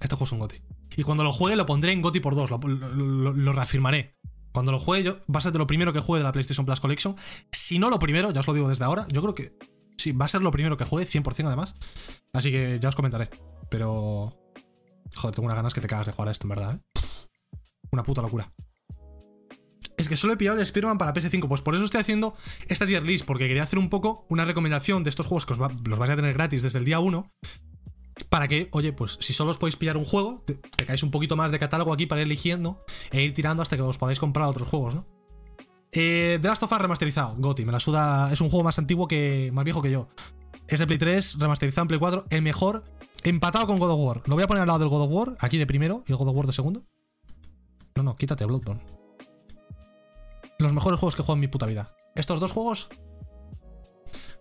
[SPEAKER 1] Este juego es un GOTI. Y cuando lo juegue lo pondré en GOTI por dos, lo, reafirmaré. Cuando lo juegue, yo, va a ser lo primero que juegue de la PlayStation Plus Collection. Si no lo primero, ya os lo digo desde ahora, yo creo que sí, va a ser lo primero que juegue, 100% además. Así que ya os comentaré. Pero... Joder, tengo unas ganas que te cagas de jugar a esto, en verdad, ¿eh? Una puta locura. Es que solo he pillado el Spider-Man para PS5. Pues por eso estoy haciendo esta tier list, porque quería hacer un poco una recomendación de estos juegos que os los vais a tener gratis desde el día 1. Para que, oye, pues si solo os podéis pillar un juego, te, caéis un poquito más de catálogo aquí para ir eligiendo e ir tirando hasta que os podáis comprar otros juegos, ¿no? Eh, The Last of Us remasterizado, Goti, me la suda. Es un juego más antiguo que. más viejo que yo. Es de Play 3, remasterizado en Play 4, el mejor, empatado con God of War. Lo voy a poner al lado del God of War, aquí de primero, y el God of War de segundo. No, no, quítate Bloodborne los mejores juegos que he jugado en mi puta vida. Estos dos juegos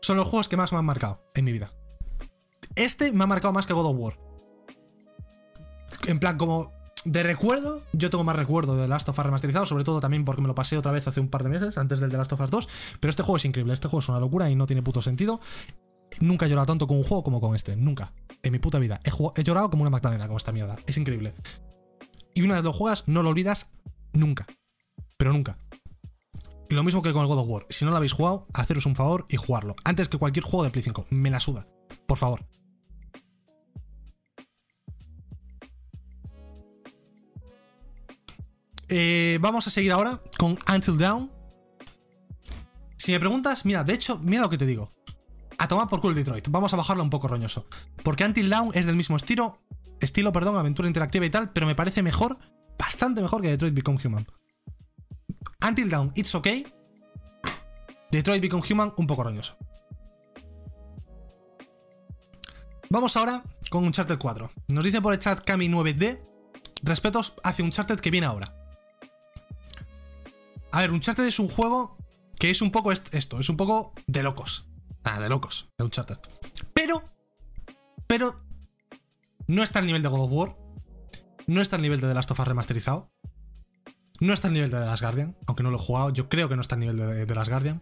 [SPEAKER 1] son los juegos que más me han marcado en mi vida. Este me ha marcado más que God of War. En plan, como de recuerdo, yo tengo más recuerdo de The Last of Us remasterizado, sobre todo también porque me lo pasé otra vez hace un par de meses, antes del The Last of Us 2. Pero este juego es increíble, este juego es una locura y no tiene puto sentido. Nunca he llorado tanto con un juego como con este, nunca. En mi puta vida. He, llorado como una Magdalena con esta mierda. Es increíble. Y una vez lo juegas, no lo olvidas nunca. Pero nunca. Lo mismo que con el God of War. Si no lo habéis jugado, haceros un favor y jugarlo. Antes que cualquier juego de Play 5. Me la suda. Por favor. Eh, vamos a seguir ahora con Until Down. Si me preguntas, mira, de hecho, mira lo que te digo. A tomar por culo Detroit. Vamos a bajarlo un poco roñoso. Porque Until Down es del mismo estilo, estilo, perdón, aventura interactiva y tal, pero me parece mejor, bastante mejor que Detroit Become Human. Until Dawn, It's Okay. Detroit Become Human, un poco roñoso. Vamos ahora con Uncharted 4. Nos dice por el chat Cami9D respetos hacia Uncharted que viene ahora. A ver, Uncharted es un juego que es un poco esto, es un poco de locos. Ah, de locos, de Uncharted. Pero, pero, no está al nivel de God of War. No está al nivel de The Last of Us remasterizado. No está al nivel de The Last Guardian, aunque no lo he jugado. Yo creo que no está al nivel de The Last Guardian.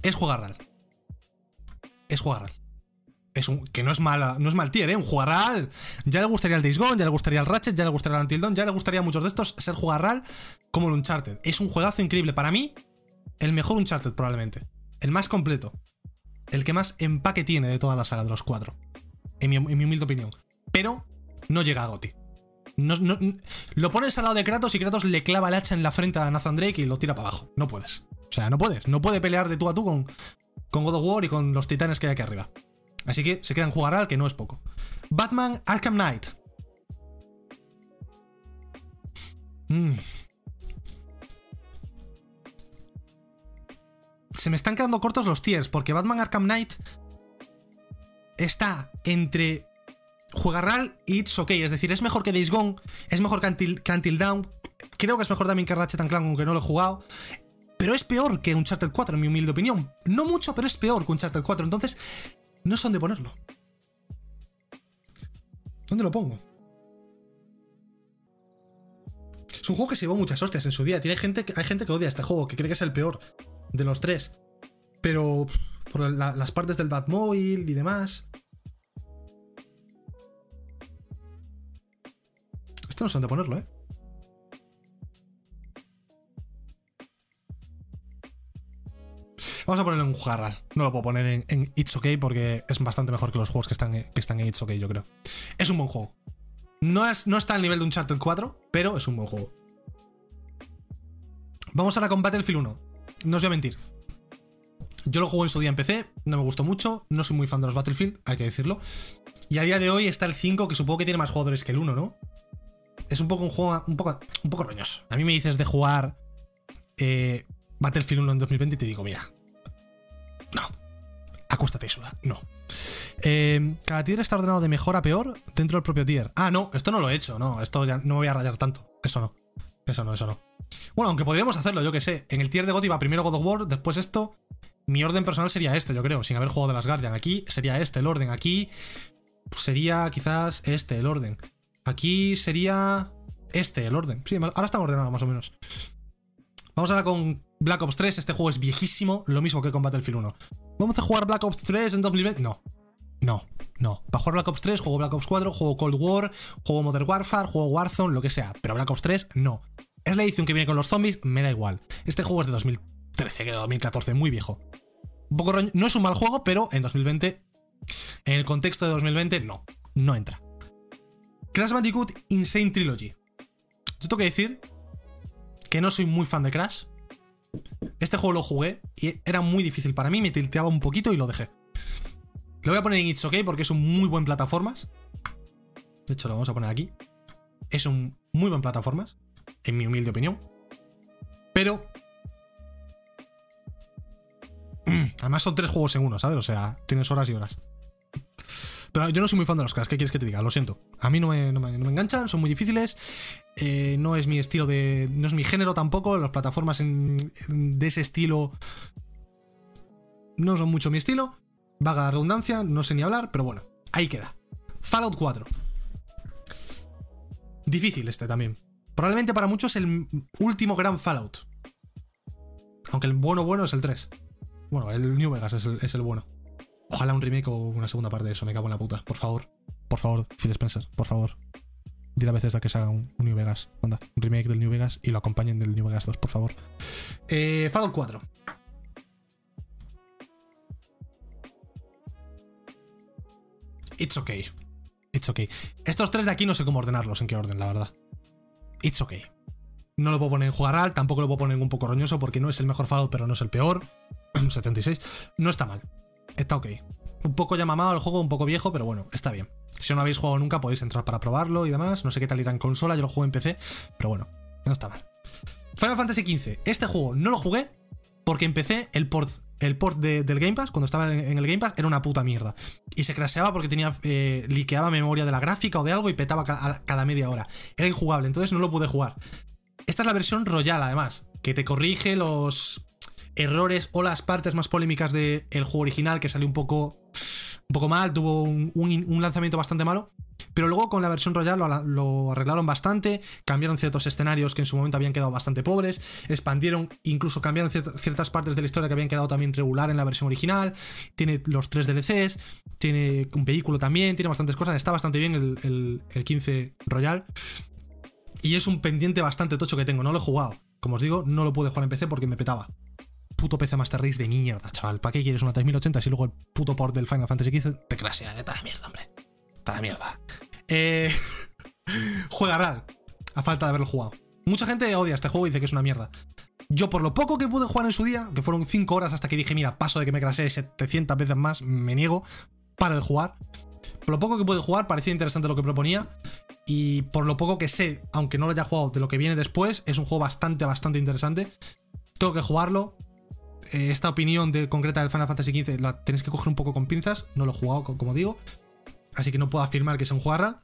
[SPEAKER 1] Es jugar Es jugar Es un, que no es, mala, no es mal tier, ¿eh? Un jugar Ya le gustaría el Days ya le gustaría el Ratchet, ya le gustaría el Until Dawn, ya le gustaría a muchos de estos ser jugar como el Uncharted. Es un juegazo increíble. Para mí, el mejor Uncharted probablemente. El más completo. El que más empaque tiene de toda la saga de los cuatro. En mi, en mi humilde opinión. Pero no llega a Gotti lo pones al lado de Kratos y Kratos le clava el hacha en la frente a Nathan Drake y lo tira para abajo. No puedes. O sea, no puedes. No puede pelear de tú a tú con, con God of War y con los titanes que hay aquí arriba. Así que se quedan jugar al que no es poco. Batman Arkham Knight. Mm. Se me están quedando cortos los tiers, porque Batman Arkham Knight está entre juega RAL y it's ok. Es decir, es mejor que Days Gone, es mejor que Until, Down. Creo que es mejor también que Ratchet Clank, aunque no lo he jugado. Pero es peor que Uncharted 4, en mi humilde opinión. No mucho, pero es peor que Uncharted 4. Entonces, no sé dónde ponerlo. ¿Dónde lo pongo? Es un juego que se llevó muchas hostias en su día. Tiene gente hay gente que odia este juego, que cree que es el peor de los tres. Pero por las partes del Batmobile y demás. no sé dónde ponerlo, ¿eh? Vamos a ponerlo en un jarral. No lo puedo poner en, It's OK porque es bastante mejor que los juegos que están, que están en It's OK, yo creo. Es un buen juego. No, es, no está al nivel de un Uncharted 4, pero es un buen juego. Vamos ahora con Battlefield 1. No os voy a mentir. Yo lo jugué en su día en PC, no me gustó mucho, no soy muy fan de los Battlefield, hay que decirlo. Y a día de hoy está el 5, que supongo que tiene más jugadores que el 1, ¿no? Es un poco un juego un poco, un poco roñoso. A mí me dices de jugar eh, Battlefield 1 en 2020 y te digo, mira. Acuéstate y no. Eh, cada tier está ordenado de mejor a peor dentro del propio tier. Ah, no, esto no lo he hecho, no, esto ya no me voy a rayar tanto. Eso no. Eso no, eso no. Bueno, aunque podríamos hacerlo, yo que sé. En el tier de God iba primero God of War, después esto. Mi orden personal sería este, yo creo, sin haber jugado de las Guardian. Aquí sería este el orden. Aquí sería quizás este el orden. Aquí sería este el orden. Sí, ahora están ordenados más o menos. Vamos ahora con Black Ops 3. Este juego es viejísimo, lo mismo que con Battlefield 1. ¿Vamos a jugar Black Ops 3 en 2020? No. No, no. Para jugar Black Ops 3, juego Black Ops 4, juego Cold War, juego Modern Warfare, juego Warzone, lo que sea. Pero Black Ops 3, no. Es la edición que viene con los zombies, me da igual. Este juego es de 2013, que de 2014, muy viejo. Un poco No es un mal juego, pero en 2020, en el contexto de 2020, no. No entra. Crash Bandicoot Insane Trilogy. Yo tengo que decir que no soy muy fan de Crash. Este juego lo jugué y era muy difícil para mí, me tilteaba un poquito y lo dejé. Lo voy a poner en It's OK porque es un muy buen plataformas. De hecho, lo vamos a poner aquí. Es un muy buen plataformas, en mi humilde opinión. Pero. Además, son tres juegos en uno, ¿sabes? O sea, tienes horas y horas. Pero yo no soy muy fan de los Crash, ¿qué quieres que te diga? Lo siento. A mí no me, enganchan, son muy difíciles. Eh, no es mi estilo de. No es mi género tampoco. Las plataformas de ese estilo. No son mucho mi estilo. Vaga la redundancia, no sé ni hablar, pero bueno, ahí queda. Fallout 4. Difícil este también. Probablemente para muchos el último gran Fallout. Aunque el bueno bueno es el 3. Bueno, el New Vegas es el, es el bueno. Ojalá un remake o una segunda parte de eso, me cago en la puta. Por favor, por favor, Phil Spencer, por favor. Dile a veces a que se haga un, New Vegas. Anda, un remake del New Vegas y lo acompañen del New Vegas 2, por favor. Eh, Fallout 4. It's okay. It's okay. Estos tres de aquí no sé cómo ordenarlos, en qué orden, la verdad. It's okay. No lo puedo poner en jugar al, tampoco lo puedo poner en un poco roñoso porque no es el mejor Fallout, pero no es el peor. 76. No está mal. Está ok. Un poco ya mamado el juego, un poco viejo, pero bueno, está bien. Si no lo habéis jugado nunca, podéis entrar para probarlo y demás. No sé qué tal irá consola, yo lo juego en PC, pero bueno, no está mal. Final Fantasy XV. Este juego no lo jugué porque empecé el port el port del Game Pass, cuando estaba en, el Game Pass, era una puta mierda. Y se craseaba porque tenía. Eh, liqueaba memoria de la gráfica o de algo y petaba cada media hora. Era injugable, entonces no lo pude jugar. Esta es la versión Royal, además, que te corrige los errores o las partes más polémicas del juego original, que salió un poco. Un poco mal, tuvo un lanzamiento bastante malo. Pero luego con la versión Royal lo, arreglaron bastante, cambiaron ciertos escenarios que en su momento habían quedado bastante pobres, expandieron, incluso cambiaron ciertas partes de la historia que habían quedado también regular en la versión original, tiene los tres DLCs, tiene un vehículo también, tiene bastantes cosas, está bastante bien el, 15 Royal. Y es un pendiente bastante tocho que tengo, no lo he jugado. Como os digo, no lo pude jugar en PC porque me petaba puto PC Master Race de mierda, chaval. ¿Para qué quieres una 3080 si luego el puto port del Final Fantasy XV te crasea? Está de mierda, hombre. Está de mierda. Eh, juega a falta de haberlo jugado. Mucha gente odia este juego y dice que es una mierda. Yo, por lo poco que pude jugar en su día, que fueron 5 horas hasta que dije, mira, paso de que me crasee 700 veces más, me niego, paro de jugar. Por lo poco que pude jugar, parecía interesante lo que proponía. Y por lo poco que sé, aunque no lo haya jugado de lo que viene después, es un juego bastante, bastante interesante. Tengo que jugarlo. Eh, esta opinión de, concreta del Final Fantasy XV la tenéis que coger un poco con pinzas. No lo he jugado, como digo así que no puedo afirmar que sea un juego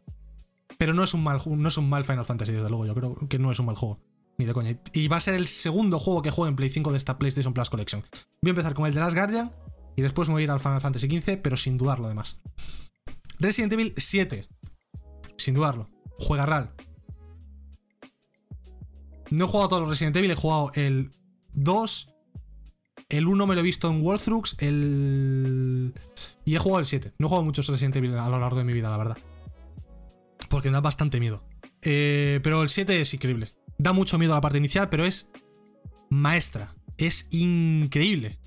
[SPEAKER 1] pero no es un mal no es un mal Final Fantasy, desde luego. Yo creo que no es un mal juego. Ni de coña. Y va a ser el segundo juego que juego en Play 5 de esta PlayStation Plus Collection. Voy a empezar con el de Last Guardian y después me voy a ir al Final Fantasy XV, pero sin dudarlo además. Resident Evil 7. Sin dudarlo. Juega RAL. No he jugado todos los Resident Evil, he jugado el 2, el 1 me lo he visto en Walthrux, el... Y he jugado el 7. No he jugado muchos Resident Evil a lo largo de mi vida, la verdad. Porque me da bastante miedo. Eh, pero el 7 es increíble. Da mucho miedo a la parte inicial, pero es maestra. Es increíble.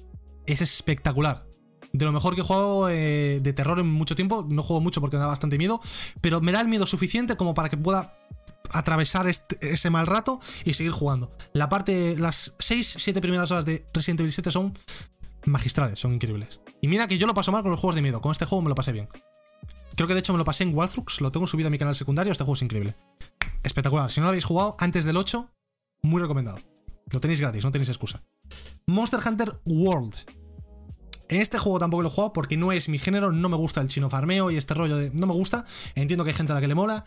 [SPEAKER 1] Es espectacular. De lo mejor que he jugado eh, de terror en mucho tiempo. No juego mucho porque me da bastante miedo. Pero me da el miedo suficiente como para que pueda atravesar este, ese mal rato y seguir jugando. La parte, las 6, 7 primeras horas de Resident Evil 7 son magistrales, son increíbles. Y mira que yo lo paso mal con los juegos de miedo, con este juego me lo pasé bien. Creo que de hecho me lo pasé en Walthrux, lo tengo subido a mi canal secundario, este juego es increíble. Espectacular, si no lo habéis jugado antes del 8, muy recomendado. Lo tenéis gratis, no tenéis excusa. Monster Hunter World. En este juego tampoco lo he jugado porque no es mi género, no me gusta el chino farmeo y este rollo de... No me gusta, entiendo que hay gente a la que le mola,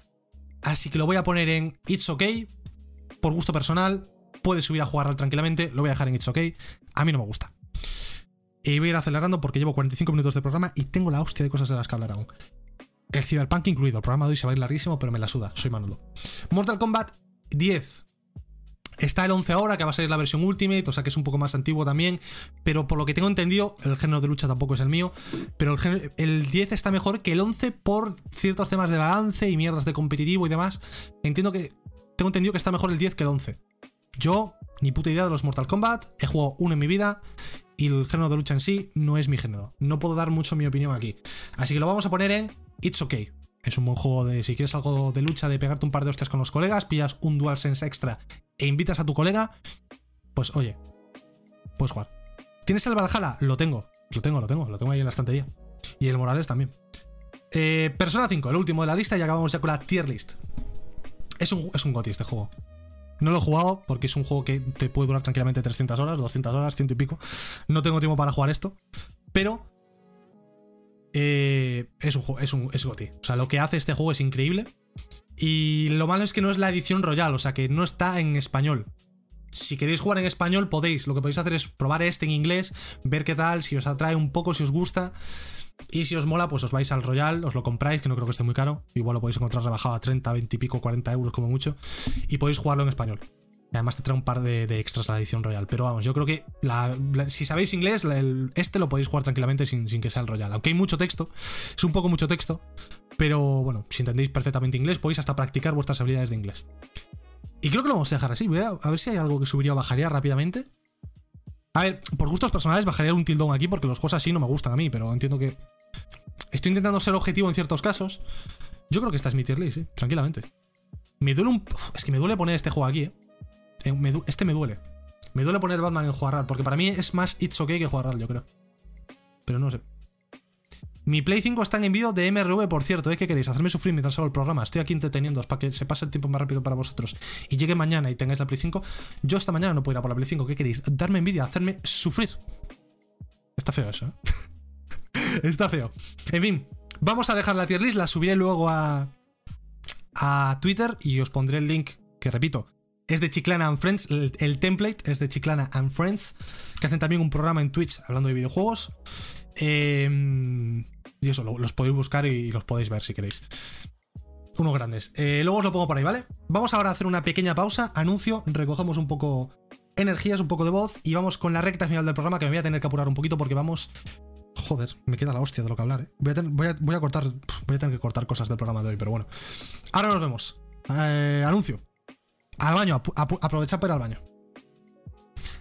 [SPEAKER 1] así que lo voy a poner en It's OK, por gusto personal, puedes subir a jugar tranquilamente, lo voy a dejar en It's OK, a mí no me gusta. Y voy a ir acelerando porque llevo 45 minutos de programa y tengo la hostia de cosas de las que hablar aún. El Cyberpunk incluido, el programa de hoy se va a ir larguísimo, pero me la suda, soy Manolo. Mortal Kombat 10, Está el 11 ahora, que va a ser la versión Ultimate, o sea que es un poco más antiguo también. Pero por lo que tengo entendido, el género de lucha tampoco es el mío. Pero el, el 10 está mejor que el 11 por ciertos temas de balance y mierdas de competitivo y demás. Entiendo que. Tengo entendido que está mejor el 10 que el 11. Yo, ni puta idea de los Mortal Kombat, he jugado uno en mi vida y el género de lucha en sí no es mi género. No puedo dar mucho mi opinión aquí. Así que lo vamos a poner en It's Okay. Es un buen juego de si quieres algo de lucha, de pegarte un par de hostias con los colegas, pillas un DualSense extra e invitas a tu colega, pues oye, puedes jugar. ¿Tienes el Valhalla? Lo tengo, lo tengo, lo tengo, lo tengo ahí en la estantería. Y el Morales también. Eh, Persona 5, el último de la lista, y acabamos ya con la tier list. Es un, es un GOTI este juego. No lo he jugado porque es un juego que te puede durar tranquilamente 300 horas, 200 horas, ciento y pico. No tengo tiempo para jugar esto. Pero eh, es un juego, es un es GOTI. O sea, lo que hace este juego es increíble. Y lo malo es que no es la edición royal, o sea que no está en español. Si queréis jugar en español, podéis. Lo que podéis hacer es probar este en inglés, ver qué tal, si os atrae un poco, si os gusta. Y si os mola, pues os vais al Royal, os lo compráis, que no creo que esté muy caro. Igual lo podéis encontrar rebajado a 30, 20 y pico, 40 euros como mucho. Y podéis jugarlo en español. Además te trae un par de, extras a la edición Royal. Pero vamos, yo creo que si sabéis inglés, este lo podéis jugar tranquilamente sin, sin, que sea el Royal. Aunque hay mucho texto, es un poco mucho texto. Pero bueno, si entendéis perfectamente inglés, podéis hasta practicar vuestras habilidades de inglés. Y creo que lo vamos a dejar así. Voy a, ver si hay algo que subiría o bajaría rápidamente. A ver, por gustos personales bajaría un tildón aquí porque los juegos así no me gustan a mí, pero entiendo que. Estoy intentando ser objetivo en ciertos casos. Yo creo que esta es mi tier list, ¿eh? tranquilamente. Me duele un. Es que me duele poner este juego aquí, ¿eh? Este me duele. Me duele poner Batman en jugar porque para mí es más It's OK que jugar yo creo. Pero no sé. Mi Play 5 está en envío de MRV, por cierto. ¿eh? ¿Qué queréis? Hacerme sufrir mientras hago el programa. Estoy aquí entreteniendo para que se pase el tiempo más rápido para vosotros. Y llegue mañana y tengáis la Play 5. Yo esta mañana no puedo ir a por la Play 5. ¿Qué queréis? Darme envidia, hacerme sufrir. Está feo eso, ¿eh? está feo. En fin, vamos a dejar la tier list. La subiré luego a, a Twitter y os pondré el link que repito, es de Chiclana and Friends, el, template es de Chiclana and Friends, que hacen también un programa en Twitch hablando de videojuegos. Em, y eso, los podéis buscar y los podéis ver si queréis. Unos grandes. Eh, luego os lo pongo por ahí, ¿vale? Vamos ahora a hacer una pequeña pausa, anuncio, recogemos un poco energías, un poco de voz y vamos con la recta final del programa que me voy a tener que apurar un poquito porque vamos... Joder, me queda la hostia de lo que hablar, ¿eh? Voy a, cortar... Voy a tener que cortar cosas del programa de hoy, pero bueno. Ahora nos vemos. Eh, anuncio. Al baño, aprovechad para ir al baño.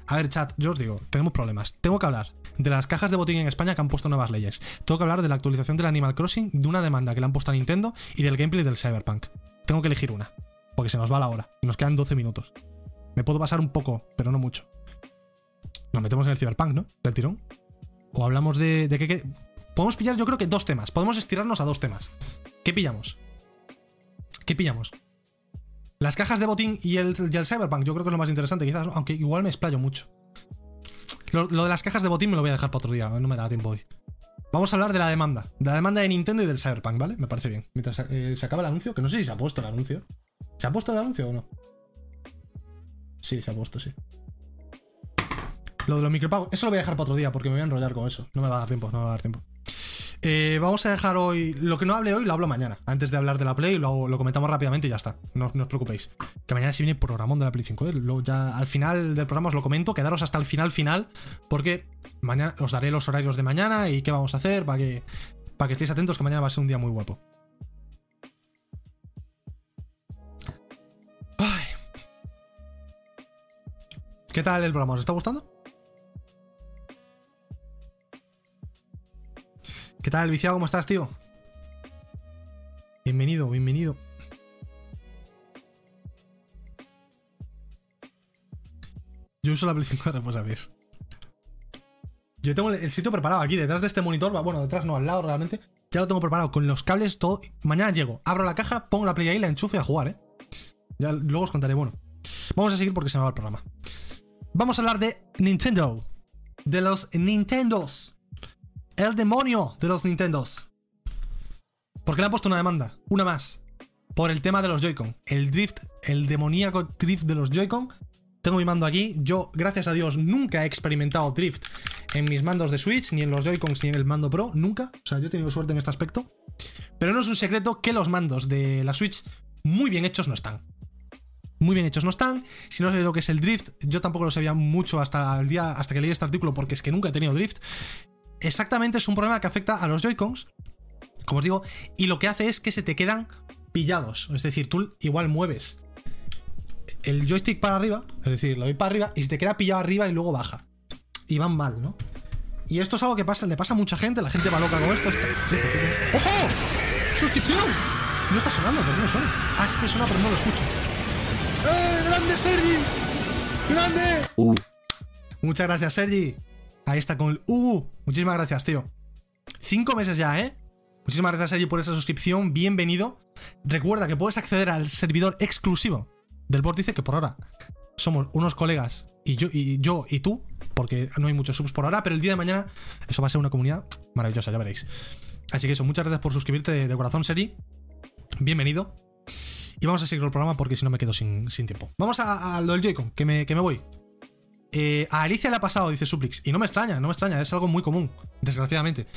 [SPEAKER 1] A ver, chat, yo os digo, tenemos problemas. Tengo que hablar de las cajas de botín en España que han puesto nuevas leyes. Tengo que hablar de la actualización del Animal Crossing, de una demanda que le han puesto a Nintendo y del gameplay del Cyberpunk. Tengo que elegir una, porque se nos va la hora y nos quedan 12 minutos. Me puedo pasar un poco, pero no mucho. Nos metemos en el Cyberpunk, ¿no? Del tirón. O hablamos de, de qué... Podemos pillar, yo creo que dos temas. Podemos estirarnos a dos temas. ¿Qué pillamos? ¿Qué pillamos? Las cajas de botín y el, Cyberpunk, yo creo que es lo más interesante, quizás, aunque igual me explayo mucho. Lo, de las cajas de botín me lo voy a dejar para otro día, no me da tiempo hoy. Vamos a hablar de la demanda, de la demanda de Nintendo y del Cyberpunk, ¿vale? Me parece bien. Mientras eh, se acaba el anuncio, que no sé si se ha puesto el anuncio. ¿Se ha puesto el anuncio o no? Sí, se ha puesto, sí. Lo de los micropagos, eso lo voy a dejar para otro día porque me voy a enrollar con eso. No me va a dar tiempo, no me va a dar tiempo. Eh, vamos a dejar hoy. Lo que no hable hoy lo hablo mañana. Antes de hablar de la Play, lo, lo comentamos rápidamente y ya está. No, os preocupéis. Que mañana sí viene programón de la Play 5. ¿eh? ya al final del programa os lo comento. Quedaros hasta el final, final. Porque mañana os daré los horarios de mañana y qué vamos a hacer para que estéis atentos, que mañana va a ser un día muy guapo. ¿Qué tal el programa? ¿Os está gustando? ¿Qué tal, viciado? ¿Cómo estás, tío? Bienvenido, bienvenido. Yo uso la Play 5 ahora, pues sabes. Yo tengo el sitio preparado aquí, detrás de este monitor. Bueno, detrás no, al lado realmente. Ya lo tengo preparado con los cables, todo. Mañana llego, abro la caja, pongo la play ahí, la enchufo y a jugar, ¿eh? Ya luego os contaré. Bueno, vamos a seguir porque se me va el programa. Vamos a hablar de Nintendo. De los Nintendos. El demonio de los Nintendos. Porque le han puesto una demanda, una más. Por el tema de los Joy-Con. El drift, el demoníaco drift de los Joy-Con. Tengo mi mando aquí. Yo, gracias a Dios, nunca he experimentado drift en mis mandos de Switch, ni en los Joy-Cons, ni en el mando Pro. Nunca. O sea, yo he tenido suerte en este aspecto. Pero no es un secreto que los mandos de la Switch muy bien hechos no están. Muy bien hechos no están. Si no sé lo que es el drift, yo tampoco lo sabía mucho hasta el día, hasta que leí este artículo, porque es que nunca he tenido drift. Exactamente es un problema que afecta a los Joy-Cons, como os digo, y lo que hace es que se te quedan pillados. Es decir, tú igual mueves el joystick para arriba, es decir, lo doy para arriba y se te queda pillado arriba y luego baja. Y van mal, ¿no? Y esto es algo que pasa, le pasa a mucha gente, la gente va loca con esto. ¡Ojo! ¡Suscripción! No está sonando, pero no suena. Ah, sí que suena, pero no lo escucho. ¡Eh! ¡Grande, Sergi! ¡Grande!
[SPEAKER 2] Uh.
[SPEAKER 1] Muchas gracias, Sergi. Ahí está con el uh. Muchísimas gracias, tío. Cinco meses ya, ¿eh? Muchísimas gracias, Sergi, por esa suscripción. Bienvenido. Recuerda que puedes acceder al servidor exclusivo del Vórtice, que por ahora somos unos colegas y yo, y yo y tú, porque no hay muchos subs por ahora, pero el día de mañana eso va a ser una comunidad maravillosa, ya veréis. Así que eso, muchas gracias por suscribirte de, corazón, Seri. Bienvenido. Y vamos a seguir el programa porque si no me quedo sin, tiempo. Vamos a, a, lo del Joy-Con, que me, que me voy. Eh, a Alicia le ha pasado, dice Suplix. Y no me extraña, no me extraña, es algo muy común, desgraciadamente.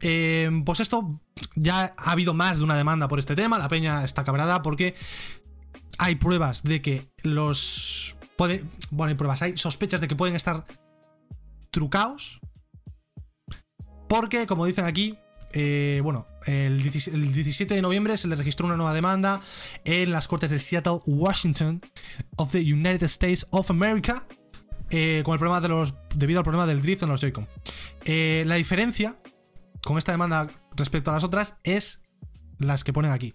[SPEAKER 1] Eh, pues esto, ya ha habido más de una demanda por este tema. La peña está cabrada porque hay pruebas de que los. Puede, bueno, hay pruebas, hay sospechas de que pueden estar trucados. Porque, como dicen aquí, eh, bueno, el 17 de noviembre se le registró una nueva demanda en las cortes de Seattle, Washington, of the United States of America, eh, con el problema de los, debido al problema del drift en los Joy-Con. Eh, la diferencia con esta demanda respecto a las otras es las que ponen aquí.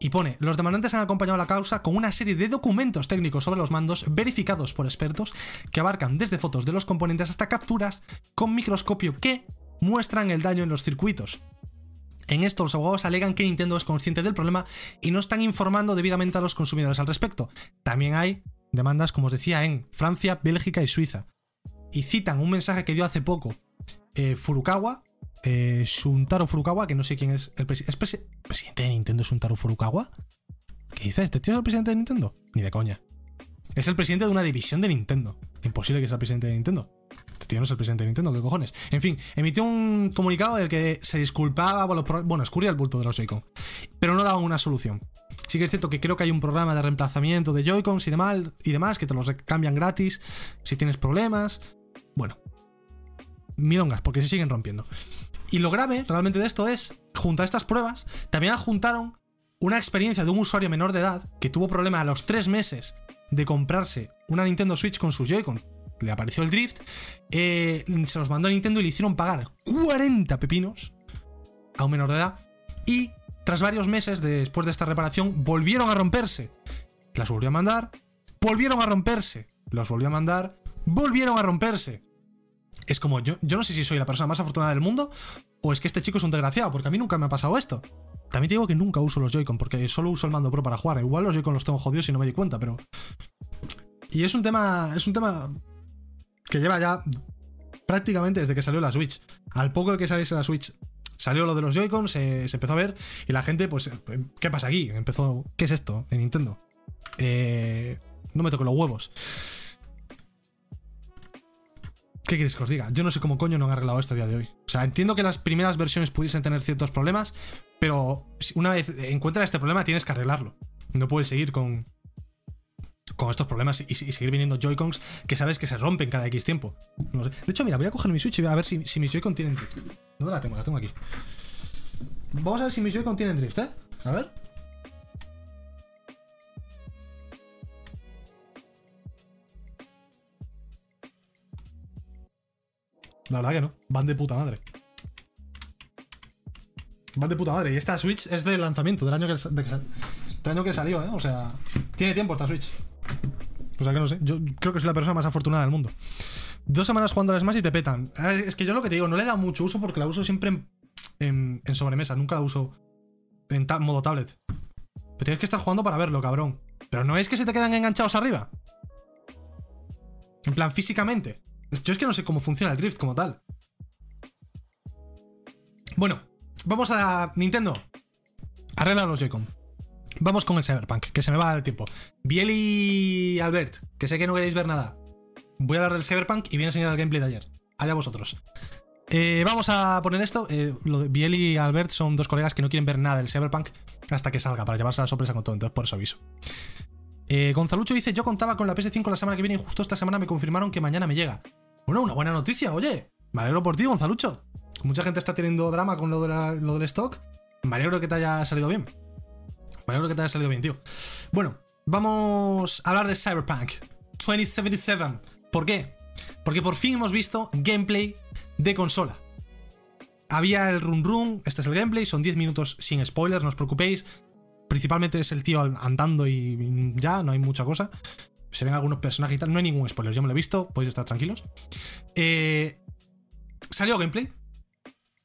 [SPEAKER 1] Y pone, los demandantes han acompañado la causa con una serie de documentos técnicos sobre los mandos verificados por expertos que abarcan desde fotos de los componentes hasta capturas con microscopio que muestran el daño en los circuitos. En esto los abogados alegan que Nintendo es consciente del problema y no están informando debidamente a los consumidores al respecto. También hay demandas, como os decía, en Francia, Bélgica y Suiza. Y citan un mensaje que dio hace poco eh, Furukawa, eh, Shuntaro Furukawa, que no sé quién es el presidente. ¿Es presi presidente de Nintendo Shuntaro Furukawa? ¿Qué dices? ¿Este tío es el presidente de Nintendo? Ni de coña. Es el presidente de una división de Nintendo. Imposible que sea el presidente de Nintendo. Este tío no es el presidente de Nintendo, ¿qué cojones? En fin, emitió un comunicado en el que se disculpaba por los Bueno, escurría el bulto de los Joy-Con. Pero no daba una solución. Sí que es cierto que creo que hay un programa de reemplazamiento de Joy-Cons y, demás, y demás que te los cambian gratis si tienes problemas. Bueno, milongas, porque se siguen rompiendo. Y lo grave realmente de esto es, junto a estas pruebas, también adjuntaron una experiencia de un usuario menor de edad que tuvo problema a los 3 meses de comprarse una Nintendo Switch con sus Joy-Con. Le apareció el drift, eh, se los mandó a Nintendo y le hicieron pagar 40 pepinos a un menor de edad. Y tras varios meses después de esta reparación, volvieron a romperse. Las volvió a mandar, volvieron a romperse, los volvió a mandar, volvieron a romperse. Es como, yo, yo no sé si soy la persona más afortunada del mundo o es que este chico es un desgraciado, porque a mí nunca me ha pasado esto. También te digo que nunca uso los Joy-Con, porque solo uso el mando Pro para jugar. Igual los Joy-Con los tengo jodidos y no me di cuenta, pero. Y es un tema. Es un tema que lleva ya prácticamente desde que salió la Switch. Al poco de que saliese la Switch, salió lo de los Joy-Con, se, empezó a ver y la gente, pues, ¿qué pasa aquí? Empezó, ¿qué es esto de Nintendo? Eh, no me toque los huevos. ¿Qué quieres que os diga? Yo no sé cómo coño no han arreglado esto a día de hoy. O sea, entiendo que las primeras versiones pudiesen tener ciertos problemas, pero una vez encuentras este problema tienes que arreglarlo. No puedes seguir con, con estos problemas y, seguir vendiendo Joy-Cons que sabes que se rompen cada X tiempo. De hecho, mira, voy a coger mi Switch y voy a ver si, mis Joy-Con tienen drift. ¿Dónde la tengo? La tengo aquí. Vamos a ver si mis Joy-Con tienen drift, ¿eh? A ver. La verdad que no. Van de puta madre. Van de puta madre. Y esta Switch es del lanzamiento, del año que, de, del año que salió, ¿eh? O sea, tiene tiempo esta Switch. O sea que no sé. Yo creo que soy la persona más afortunada del mundo. Dos semanas jugando más y te petan. Es que yo lo que te digo, no le da mucho uso porque la uso siempre en, sobremesa, nunca la uso en modo tablet. Pero tienes que estar jugando para verlo, cabrón. Pero no es que se te quedan enganchados arriba. En plan, físicamente. Yo es que no sé cómo funciona el drift como tal. Bueno, vamos a Nintendo. Arregla los. Vamos con el Cyberpunk, que se me va el tiempo. Biel y Albert, que sé que no queréis ver nada. Voy a hablar del Cyberpunk y voy a enseñar el gameplay de ayer. Allá vosotros. Eh, vamos a poner esto. Eh, lo de Biel y Albert son dos colegas que no quieren ver nada del Cyberpunk hasta que salga, para llevarse la sorpresa con todo. Entonces, por eso aviso. Eh, Gonzalucho dice: Yo contaba con la PS5 la semana que viene y justo esta semana me confirmaron que mañana me llega. Bueno, una buena noticia, oye. Me alegro por ti, Gonzalucho. Mucha gente está teniendo drama con lo, de lo del stock. Me alegro que te haya salido bien. Me alegro que te haya salido bien, tío. Bueno, vamos a hablar de Cyberpunk 2077. ¿Por qué? Porque por fin hemos visto gameplay de consola. Había el run run, este es el gameplay, son 10 minutos sin spoilers, no os preocupéis. Principalmente es el tío andando y ya, no hay mucha cosa. Se ven algunos personajes y tal, no hay ningún spoiler, yo me lo he visto, podéis estar tranquilos. Eh, salió gameplay.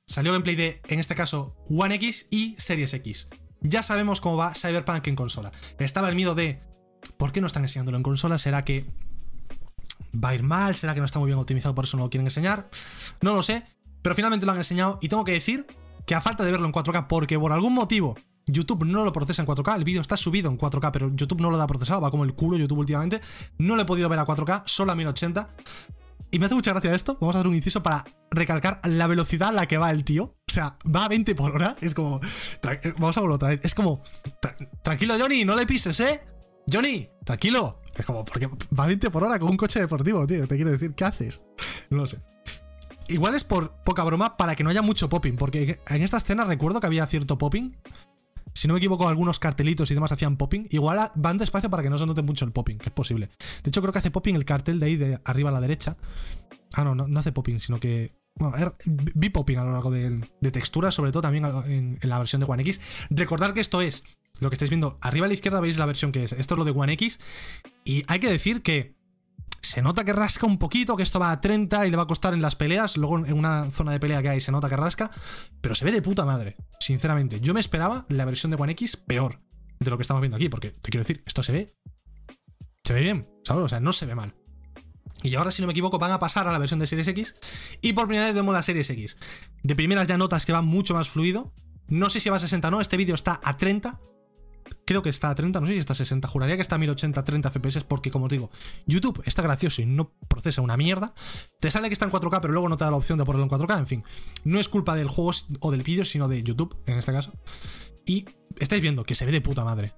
[SPEAKER 1] Salió gameplay de, en este caso, One X y Series X. Ya sabemos cómo va Cyberpunk en consola. Estaba el miedo de, ¿por qué no están enseñándolo en consola? ¿Será que va a ir mal? ¿Será que no está muy bien optimizado por eso no lo quieren enseñar? No lo sé, pero finalmente lo han enseñado y tengo que decir que a falta de verlo en 4K, porque por algún motivo YouTube no lo procesa en 4K, el vídeo está subido en 4K, pero YouTube no lo da procesado, va como el culo YouTube últimamente, no lo he podido ver a 4K, solo a 1080. Y me hace mucha gracia esto, vamos a hacer un inciso para recalcar la velocidad a la que va el tío. O sea, va a 20 por hora, es como... Vamos a volver otra vez, es como... Tranquilo Johnny, no le pises, ¿eh? Johnny, tranquilo. Es como, porque va a 20 por hora con un coche deportivo, tío. Te quiero decir, ¿qué haces? No lo sé. Igual es por poca broma para que no haya mucho popping, porque en esta escena recuerdo que había cierto popping. Si no me equivoco, algunos cartelitos y demás hacían popping. Igual van despacio para que no se note mucho el popping, que es posible. De hecho, creo que hace popping el cartel de ahí, de arriba a la derecha. Ah, no, no, hace popping, sino que. Bueno, er, vi popping a lo largo de, de texturas, sobre todo también en, en, la versión de One X. Recordar que esto es lo que estáis viendo. Arriba a la izquierda veis la versión que es. Esto es lo de One X. Y hay que decir que se nota que rasca un poquito, que esto va a 30 y le va a costar en las peleas. Luego en una zona de pelea que hay se nota que rasca. Pero se ve de puta madre, sinceramente. Yo me esperaba la versión de One X peor de lo que estamos viendo aquí. Porque te quiero decir, esto se ve. Se ve bien, ¿sabes? O sea, no se ve mal. Y ahora, si no me equivoco, van a pasar a la versión de Series X. Y por primera vez vemos la Series X. De primeras ya notas que va mucho más fluido. No sé si va a 60 o no. Este vídeo está a 30. Creo que está a 30, no sé si está a 60. Juraría que está a 1080, 30 FPS porque, como os digo, YouTube está gracioso y no procesa una mierda. Te sale que está en 4K, pero luego no te da la opción de ponerlo en 4K. En fin, no es culpa del juego o del vídeo, sino de YouTube, en este caso. Y estáis viendo que se ve de puta madre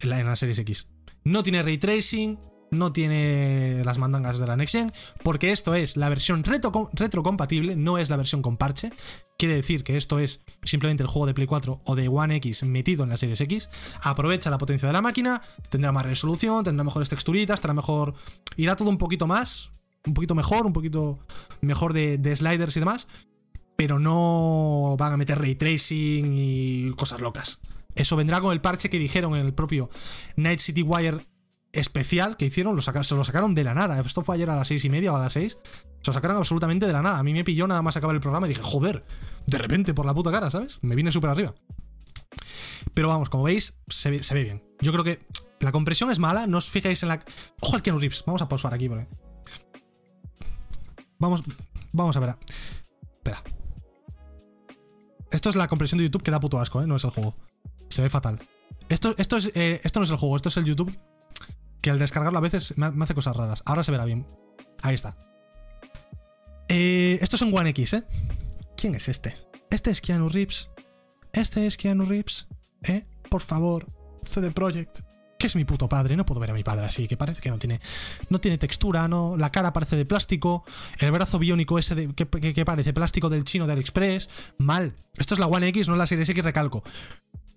[SPEAKER 1] en la, en la Series X. No tiene ray tracing, no tiene las mandangas de la Next Gen, porque esto es la versión retro, retrocompatible, no es la versión con parche. Quiere decir que esto es simplemente el juego de Play 4 o de One X metido en la Series X. Aprovecha la potencia de la máquina, tendrá más resolución, tendrá mejores texturitas, tendrá mejor. irá todo un poquito más, un poquito mejor, un poquito mejor de, sliders y demás. Pero no van a meter ray tracing y cosas locas. Eso vendrá con el parche que dijeron en el propio Night City Wire especial que hicieron, lo sacaron, se lo sacaron de la nada. Esto fue ayer a las 6 y media o a las 6. O sea, sacaron absolutamente de la nada. A mí me pilló nada más acabar el programa y dije, joder, de repente por la puta cara, ¿sabes? Me vine súper arriba. Pero vamos, como veis, se ve, bien. Yo creo que la compresión es mala, no os fijéis en la... Ojo al Keanu Reeves, vamos a pausar aquí, porque... Vamos, vamos a ver. Espera. Esto es la compresión de YouTube que da puto asco, ¿eh? No es el juego. Se ve fatal. Esto, esto, eh, esto no es el juego, esto es el YouTube que al descargarlo a veces me hace cosas raras. Ahora se verá bien. Ahí está. Eh, esto es un One X, ¿eh? ¿Quién es este? Este es Keanu Reeves. Este es Keanu Reeves. ¿Eh? Por favor, CD Projekt. Que es mi puto padre, no puedo ver a mi padre así, que parece que no tiene, no tiene textura, no, la cara parece de plástico, el brazo biónico ese de, que, que, parece plástico del chino de AliExpress, mal. Esto es la One X, no la Series X, recalco.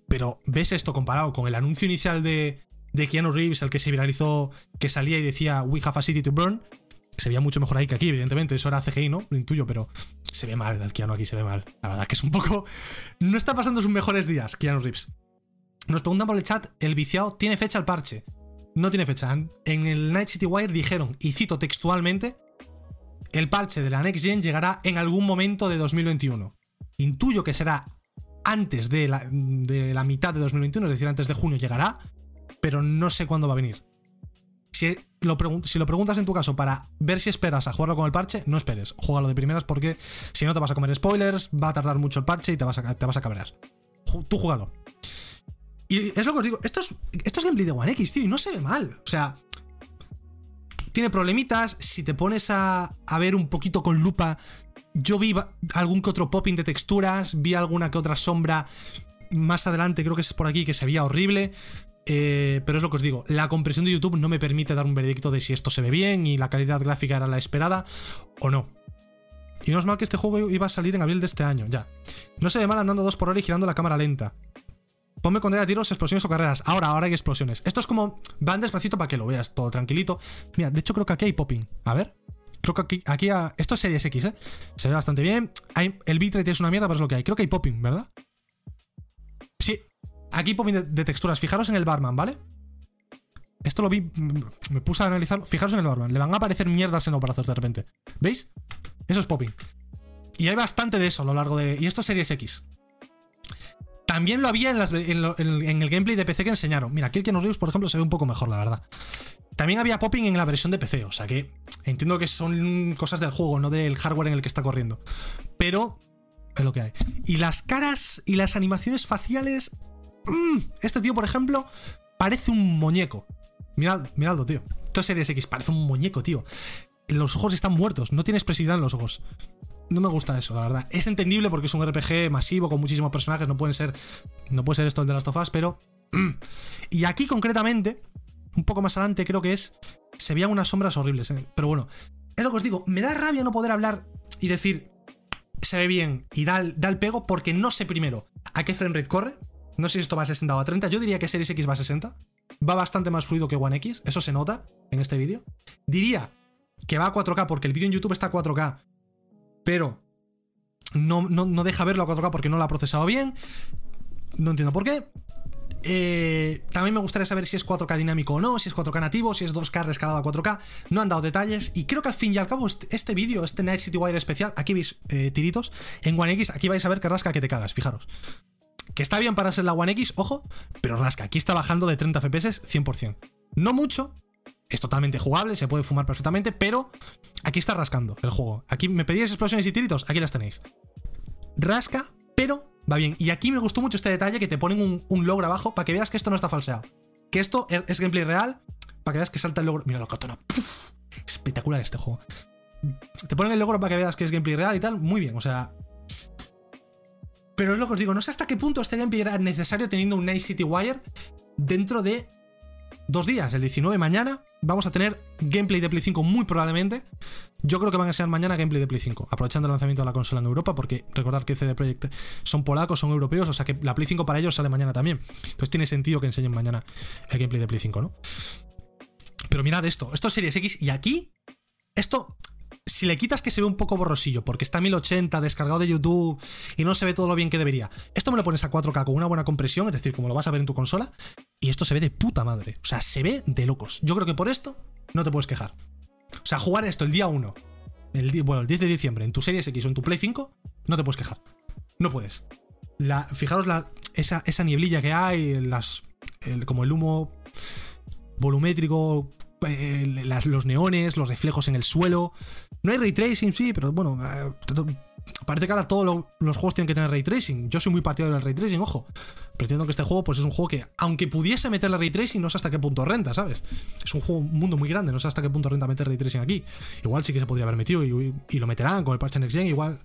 [SPEAKER 1] Pero ves esto comparado con el anuncio inicial de, de Keanu Reeves, el que se viralizó, que salía y decía We have a city to burn, se veía mucho mejor ahí que aquí, evidentemente. Eso era CGI, ¿no? Lo intuyo, pero se ve mal. El Keanu aquí se ve mal. La verdad que es un poco. No está pasando sus mejores días, Keanu Reeves. Nos preguntan por el chat: ¿el viciado tiene fecha el parche? No tiene fecha. En el Night City Wire dijeron, y cito textualmente, el parche de la Next Gen llegará en algún momento de 2021. Intuyo que será antes de la, de la mitad de 2021, es decir, antes de junio llegará, pero no sé cuándo va a venir. Si lo, preguntas en tu caso para ver si esperas a jugarlo con el parche, no esperes. Juégalo de primeras porque si no te vas a comer spoilers, va a tardar mucho el parche y te vas a, te vas a cabrear. Tú júgalo. Y es lo que os digo, esto es, esto es gameplay de One X, tío, y no se ve mal. O sea, tiene problemitas. Si te pones a, a ver un poquito con lupa, yo vi algún que otro popping de texturas, vi alguna que otra sombra más adelante, creo que es por aquí, que se veía horrible. Eh, pero es lo que os digo, la compresión de YouTube no me permite dar un veredicto de si esto se ve bien y la calidad gráfica era la esperada o no. Y no es mal que este juego iba a salir en abril de este año, ya. No se ve mal andando dos por hora y girando la cámara lenta. Ponme con de tiros, explosiones o carreras. Ahora, ahora hay explosiones. Esto es como. Van despacito para que lo veas, todo tranquilito. Mira, de hecho creo que aquí hay popping. A ver. Creo que aquí. aquí Esto es Series X, ¿eh? Se ve bastante bien. Hay... El bitrate es una mierda, pero es lo que hay. Creo que hay popping, ¿verdad? Sí, Aquí popping de, texturas. Fijaros en el barman, ¿vale? Esto lo vi. Me puse a analizarlo. Fijaros en el barman. Le van a aparecer mierdas en los brazos de repente. ¿Veis? Eso es popping. Y hay bastante de eso a lo largo de. Y esto es Series X. También lo había en, el gameplay de PC que enseñaron. Mira, aquí el Keanu por ejemplo, se ve un poco mejor, la verdad. También había popping en la versión de PC, o sea que entiendo que son cosas del juego, no del hardware en el que está corriendo. Pero es lo que hay. Y las caras y las animaciones faciales Mm, este tío, por ejemplo, parece un muñeco. Mirad, miradlo, tío. Esto es Series X, parece un muñeco, tío. Los ojos están muertos, no tiene expresividad en los ojos. No me gusta eso, la verdad. Es entendible porque es un RPG masivo con muchísimos personajes, no pueden ser. No puede ser esto el de las tofas, pero. y aquí concretamente, un poco más adelante, creo que es. Se veían unas sombras horribles, ¿eh? pero bueno. Es lo que os digo, me da rabia no poder hablar y decir. Se ve bien y da, da el pego porque no sé primero a qué frame rate corre. No sé si esto va a 60 o a 30. Yo diría que Series X va a 60. Va bastante más fluido que One X. Eso se nota en este vídeo. Diría que va a 4K porque el vídeo en YouTube está a 4K. Pero no, no, deja verlo a 4K porque no lo ha procesado bien. No entiendo por qué. Eh, también me gustaría saber si es 4K dinámico o no, si es 4K nativo, si es 2K rescalado a 4K. No han dado detalles. Y creo que al fin y al cabo, este, este vídeo, este Night City Wire especial, aquí veis eh, tiritos. En One X, aquí vais a ver que rasca que te cagas, fijaros. Que está bien para ser la One X, ojo, pero rasca. Aquí está bajando de 30 FPS 100%. No mucho, es totalmente jugable, se puede fumar perfectamente, pero aquí está rascando el juego. Aquí me pedíais explosiones y tiritos, aquí las tenéis. Rasca, pero va bien. Y aquí me gustó mucho este detalle que te ponen un, logro abajo para que veas que esto no está falseado. Que esto es gameplay real, para que veas que salta el logro. Mira la katana. Espectacular este juego. Te ponen el logro para que veas que es gameplay real y tal. Muy bien, o sea, pero es lo que os digo, no sé hasta qué punto gameplay era necesario teniendo un Night City Wire dentro de dos días, el 19 mañana. Vamos a tener gameplay de Play 5 muy probablemente. Yo creo que van a ser mañana gameplay de Play 5, aprovechando el lanzamiento de la consola en Europa, porque recordar que CD Projekt son polacos, son europeos, o sea que la Play 5 para ellos sale mañana también. Entonces tiene sentido que enseñen mañana el gameplay de Play 5, ¿no? Pero mirad esto, esto es Series X y aquí, esto si le quitas que se ve un poco borrosillo, porque está a 1080 descargado de YouTube y no se ve todo lo bien que debería, esto me lo pones a 4K con una buena compresión, es decir, como lo vas a ver en tu consola, y esto se ve de puta madre. O sea, se ve de locos. Yo creo que por esto no te puedes quejar. O sea, jugar esto el día 1, el, bueno, el 10 de diciembre, en tu Series X o en tu Play 5, no te puedes quejar. No puedes. La, fijaros esa, esa, nieblilla que hay, las, como el humo volumétrico eh, los neones, los reflejos en el suelo. No hay ray tracing, sí, pero bueno, eh, parece que ahora todos los juegos tienen que tener ray tracing. Yo soy muy partidario del ray tracing, ojo. Pero entiendo que este juego pues es un juego que, aunque pudiese meterle ray tracing, no sé hasta qué punto renta, ¿sabes? Es un juego, un mundo muy grande, no sé hasta qué punto renta meter ray tracing aquí. Igual sí que se podría haber metido y, lo meterán con el parche Next Gen, igual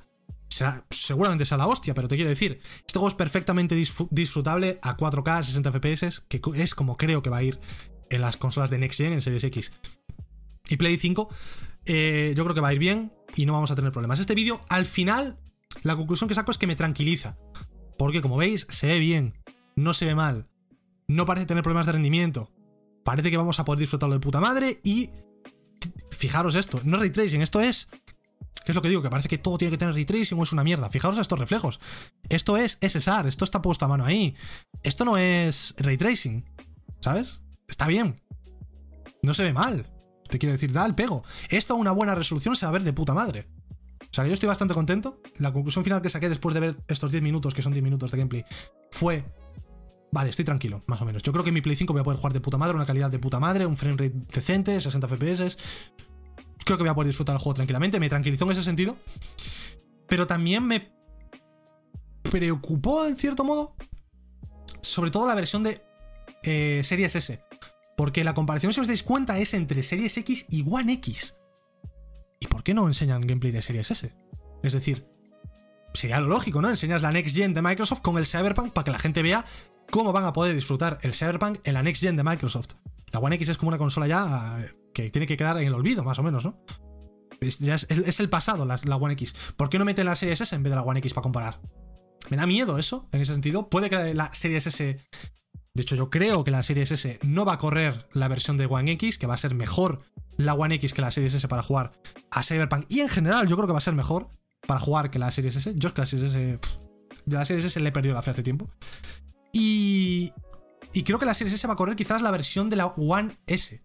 [SPEAKER 1] será, seguramente sea la hostia, pero te quiero decir, este juego es perfectamente disfrutable a 4K, 60 FPS, que es como creo que va a ir en las consolas de Next Gen, en Series X y Play 5, eh, yo creo que va a ir bien y no vamos a tener problemas. Este vídeo, al final, la conclusión que saco es que me tranquiliza. Porque como veis, se ve bien, no se ve mal, no parece tener problemas de rendimiento. Parece que vamos a poder disfrutarlo de puta madre y... Fijaros esto, no es ray tracing, esto es ¿Qué es lo que digo? Que parece que todo tiene que tener ray tracing o es una mierda. Fijaros estos reflejos. Esto es SSR, esto está puesto a mano ahí. Esto no es ray tracing. ¿Sabes? Está bien. No se ve mal. Te quiero decir, da el pego. Esto a una buena resolución se va a ver de puta madre. O sea, yo estoy bastante contento. La conclusión final que saqué después de ver estos 10 minutos, que son 10 minutos de gameplay, fue. Vale, estoy tranquilo, más o menos. Yo creo que en mi Play 5 voy a poder jugar de puta madre, una calidad de puta madre, un frame rate decente, 60 FPS. Creo que voy a poder disfrutar el juego tranquilamente. Me tranquilizó en ese sentido. Pero también me preocupó, en cierto modo, sobre todo la versión de eh, Series S. Porque la comparación, si os dais cuenta, es entre Series X y One X. ¿Y por qué no enseñan gameplay de Series S? Es decir, sería lo lógico, ¿no? Enseñas la Next Gen de Microsoft con el Cyberpunk para que la gente vea cómo van a poder disfrutar el Cyberpunk en la Next Gen de Microsoft. La One X es como una consola ya eh, que tiene que quedar en el olvido, más o menos, ¿no? Es, el pasado la, la, One X. ¿Por qué no meten la Series S en vez de la One X para comparar? Me da miedo eso, en ese sentido. Puede que la Series S de hecho, yo creo que la Series S no va a correr la versión de One X, que va a ser mejor la One X que la Series S para jugar a Cyberpunk. Y en general, yo creo que va a ser mejor para jugar que la Series S. Yo es que la Series S. de la Series S le he perdido la fe hace tiempo. Y. Y creo que la Series S va a correr quizás la versión de la One S.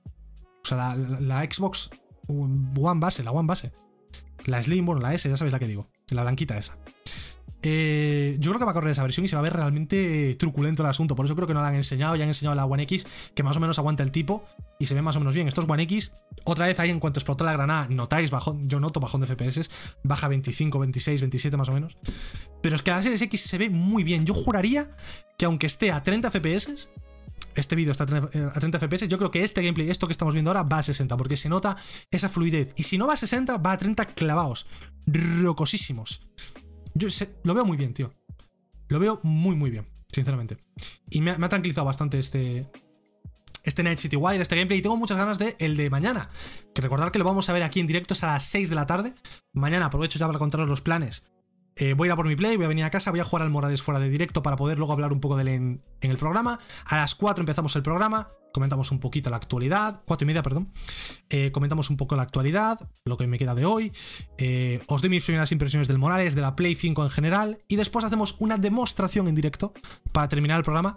[SPEAKER 1] O sea, la, Xbox One base, la One base. La Slim, bueno, la S, ya sabéis la que digo. La blanquita esa. Eh, yo creo que va a correr esa versión y se va a ver realmente truculento el asunto. Por eso creo que no la han enseñado. Ya han enseñado la One X, que más o menos aguanta el tipo y se ve más o menos bien. Estos One X, otra vez ahí en cuanto explotó la granada, notáis bajón. Yo noto bajón de FPS, baja 25, 26, 27 más o menos. Pero es que la Series X se ve muy bien. Yo juraría que aunque esté a 30 FPS, este vídeo está a 30 FPS, yo creo que este gameplay, esto que estamos viendo ahora, va a 60, porque se nota esa fluidez. Y si no va a 60, va a 30 clavados, rocosísimos. Yo lo veo muy bien, tío. Lo veo muy, muy bien, sinceramente. Y me ha, tranquilizado bastante este, este Night City Wire, este gameplay, y tengo muchas ganas de el de mañana. Que recordar que lo vamos a ver aquí en directo a las 6 de la tarde. Mañana aprovecho ya para contaros los planes. Eh, voy a ir a por mi play, voy a venir a casa, voy a jugar al Morales fuera de directo para poder luego hablar un poco de él en, el programa. A las 4 empezamos el programa comentamos un poquito la actualidad, cuatro y media, perdón, eh, comentamos un poco la actualidad, lo que me queda de hoy, eh, os doy mis primeras impresiones del Morales, de la Play 5 en general, y después hacemos una demostración en directo para terminar el programa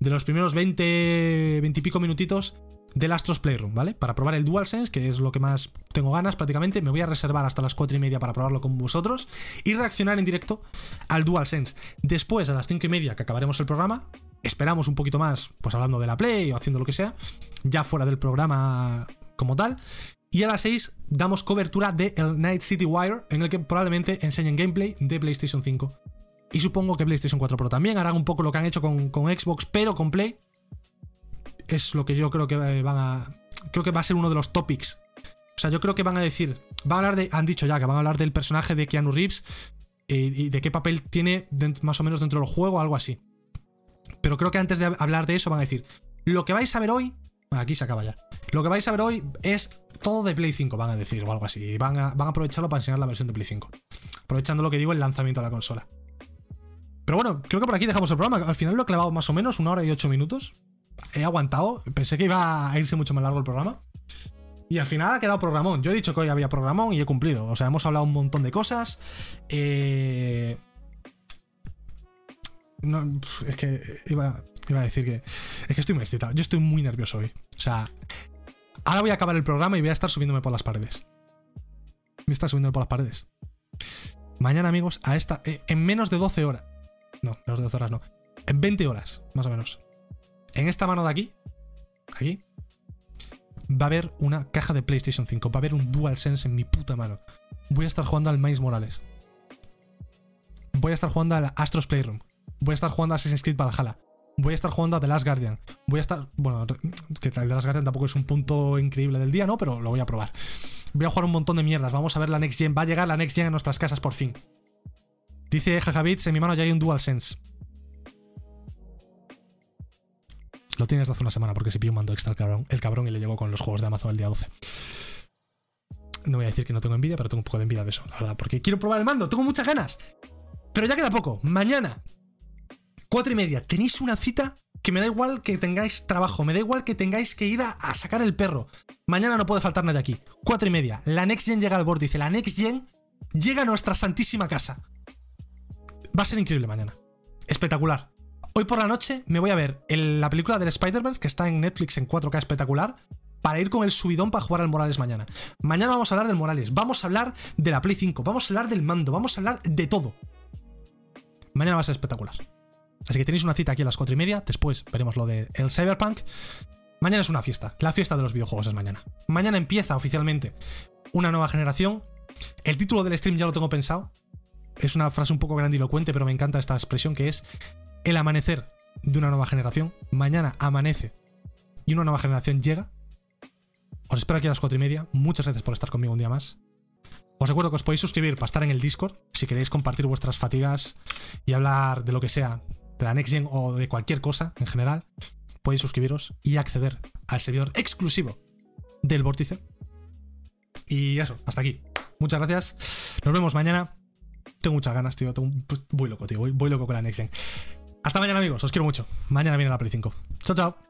[SPEAKER 1] de los primeros 20, 20 y pico minutitos del Astros Playroom, ¿vale? Para probar el DualSense, que es lo que más tengo ganas prácticamente, me voy a reservar hasta las 4 y media para probarlo con vosotros y reaccionar en directo al DualSense. Después, a las 5 y media que acabaremos el programa, esperamos un poquito más, pues hablando de la Play o haciendo lo que sea, ya fuera del programa como tal. Y a las 6 damos cobertura de el Night City Wire, en el que probablemente enseñen gameplay de PlayStation 5. Y supongo que PlayStation 4 Pro también harán un poco lo que han hecho con, Xbox, pero con Play. Es lo que yo creo que van a. Creo que va a ser uno de los topics. O sea, yo creo que van a decir. Van a hablar de. Han dicho ya que van a hablar del personaje de Keanu Reeves. Eh, y de qué papel tiene más o menos dentro del juego, algo así. Pero creo que antes de hablar de eso van a decir, lo que vais a ver hoy, aquí se acaba ya, lo que vais a ver hoy es todo de Play 5, van a decir, o algo así, van a, van aprovecharlo para enseñar la versión de Play 5, aprovechando lo que digo, el lanzamiento de la consola. Pero bueno, creo que por aquí dejamos el programa, al final lo he clavado más o menos una hora y ocho minutos, he aguantado, pensé que iba a irse mucho más largo el programa. Y al final ha quedado programón. Yo he dicho que hoy había programón y he cumplido. O sea, hemos hablado un montón de cosas. Eh, es que iba, iba, a decir que. Es que estoy muy excitado. Yo estoy muy nervioso hoy. O sea. Ahora voy a acabar el programa y voy a estar subiéndome por las paredes. Me está subiendo por las paredes. Mañana, amigos, a esta. Eh, en menos de 12 horas. No, menos de 12 horas no. En 20 horas, más o menos. En esta mano de aquí. Aquí. Va a haber una caja de PlayStation 5. Va a haber un DualSense en mi puta mano. Voy a estar jugando al Miles Morales. Voy a estar jugando al Astros Playroom voy a estar jugando a Assassin's Creed Valhalla. Voy a estar jugando a The Last Guardian. Voy a estar. Bueno, que el The Last Guardian tampoco es un punto increíble del día, ¿no? Pero lo voy a probar. Voy a jugar un montón de mierdas. Vamos a ver la Next Gen. Va a llegar la Next Gen a nuestras casas por fin. Dice Jajabits, en mi mano ya hay un DualSense. Lo tienes de hace una semana porque se pilló un mando extra el cabrón, el cabrón y le llegó con los juegos de Amazon el día 12. No voy a decir que no tengo envidia, pero tengo un poco de envidia de eso, la verdad. Porque quiero probar el mando, tengo muchas ganas. Pero ya queda poco. Mañana, Cuatro y media. Tenéis una cita que me da igual que tengáis trabajo, me da igual que tengáis que ir a, sacar el perro. Mañana no puede faltar nadie aquí. Cuatro y media. La Next Gen llega al dice La Next Gen llega a nuestra santísima casa. Va a ser increíble mañana. Espectacular. Hoy por la noche me voy a ver la película del Spider-Man que está en Netflix en 4K espectacular. para ir con el subidón para jugar al Morales mañana. Mañana vamos a hablar del Morales, vamos a hablar de la Play 5, vamos a hablar del mando, vamos a hablar de todo. Mañana va a ser espectacular. Así que tenéis una cita aquí a las 4 y media, después veremos lo del el Cyberpunk. Mañana es una fiesta, la fiesta de los videojuegos es mañana. Mañana empieza oficialmente una nueva generación. El título del stream ya lo tengo pensado. Es una frase un poco grandilocuente, pero me encanta esta expresión que es el amanecer de una nueva generación. Mañana amanece y una nueva generación llega. Os espero aquí a las 4 y media. Muchas gracias por estar conmigo un día más. Os recuerdo que os podéis suscribir para estar en el Discord si queréis compartir vuestras fatigas y hablar de lo que sea, de la Next Gen o de cualquier cosa en general. Podéis suscribiros y acceder al servidor exclusivo del Vórtice. Y eso, hasta aquí. Muchas gracias. Nos vemos mañana. Tengo muchas ganas, tío. Pues, voy loco, tío. Voy, voy loco con la Next Gen. Hasta mañana, amigos. Os quiero mucho. Mañana viene la Play 5. Chao, chao.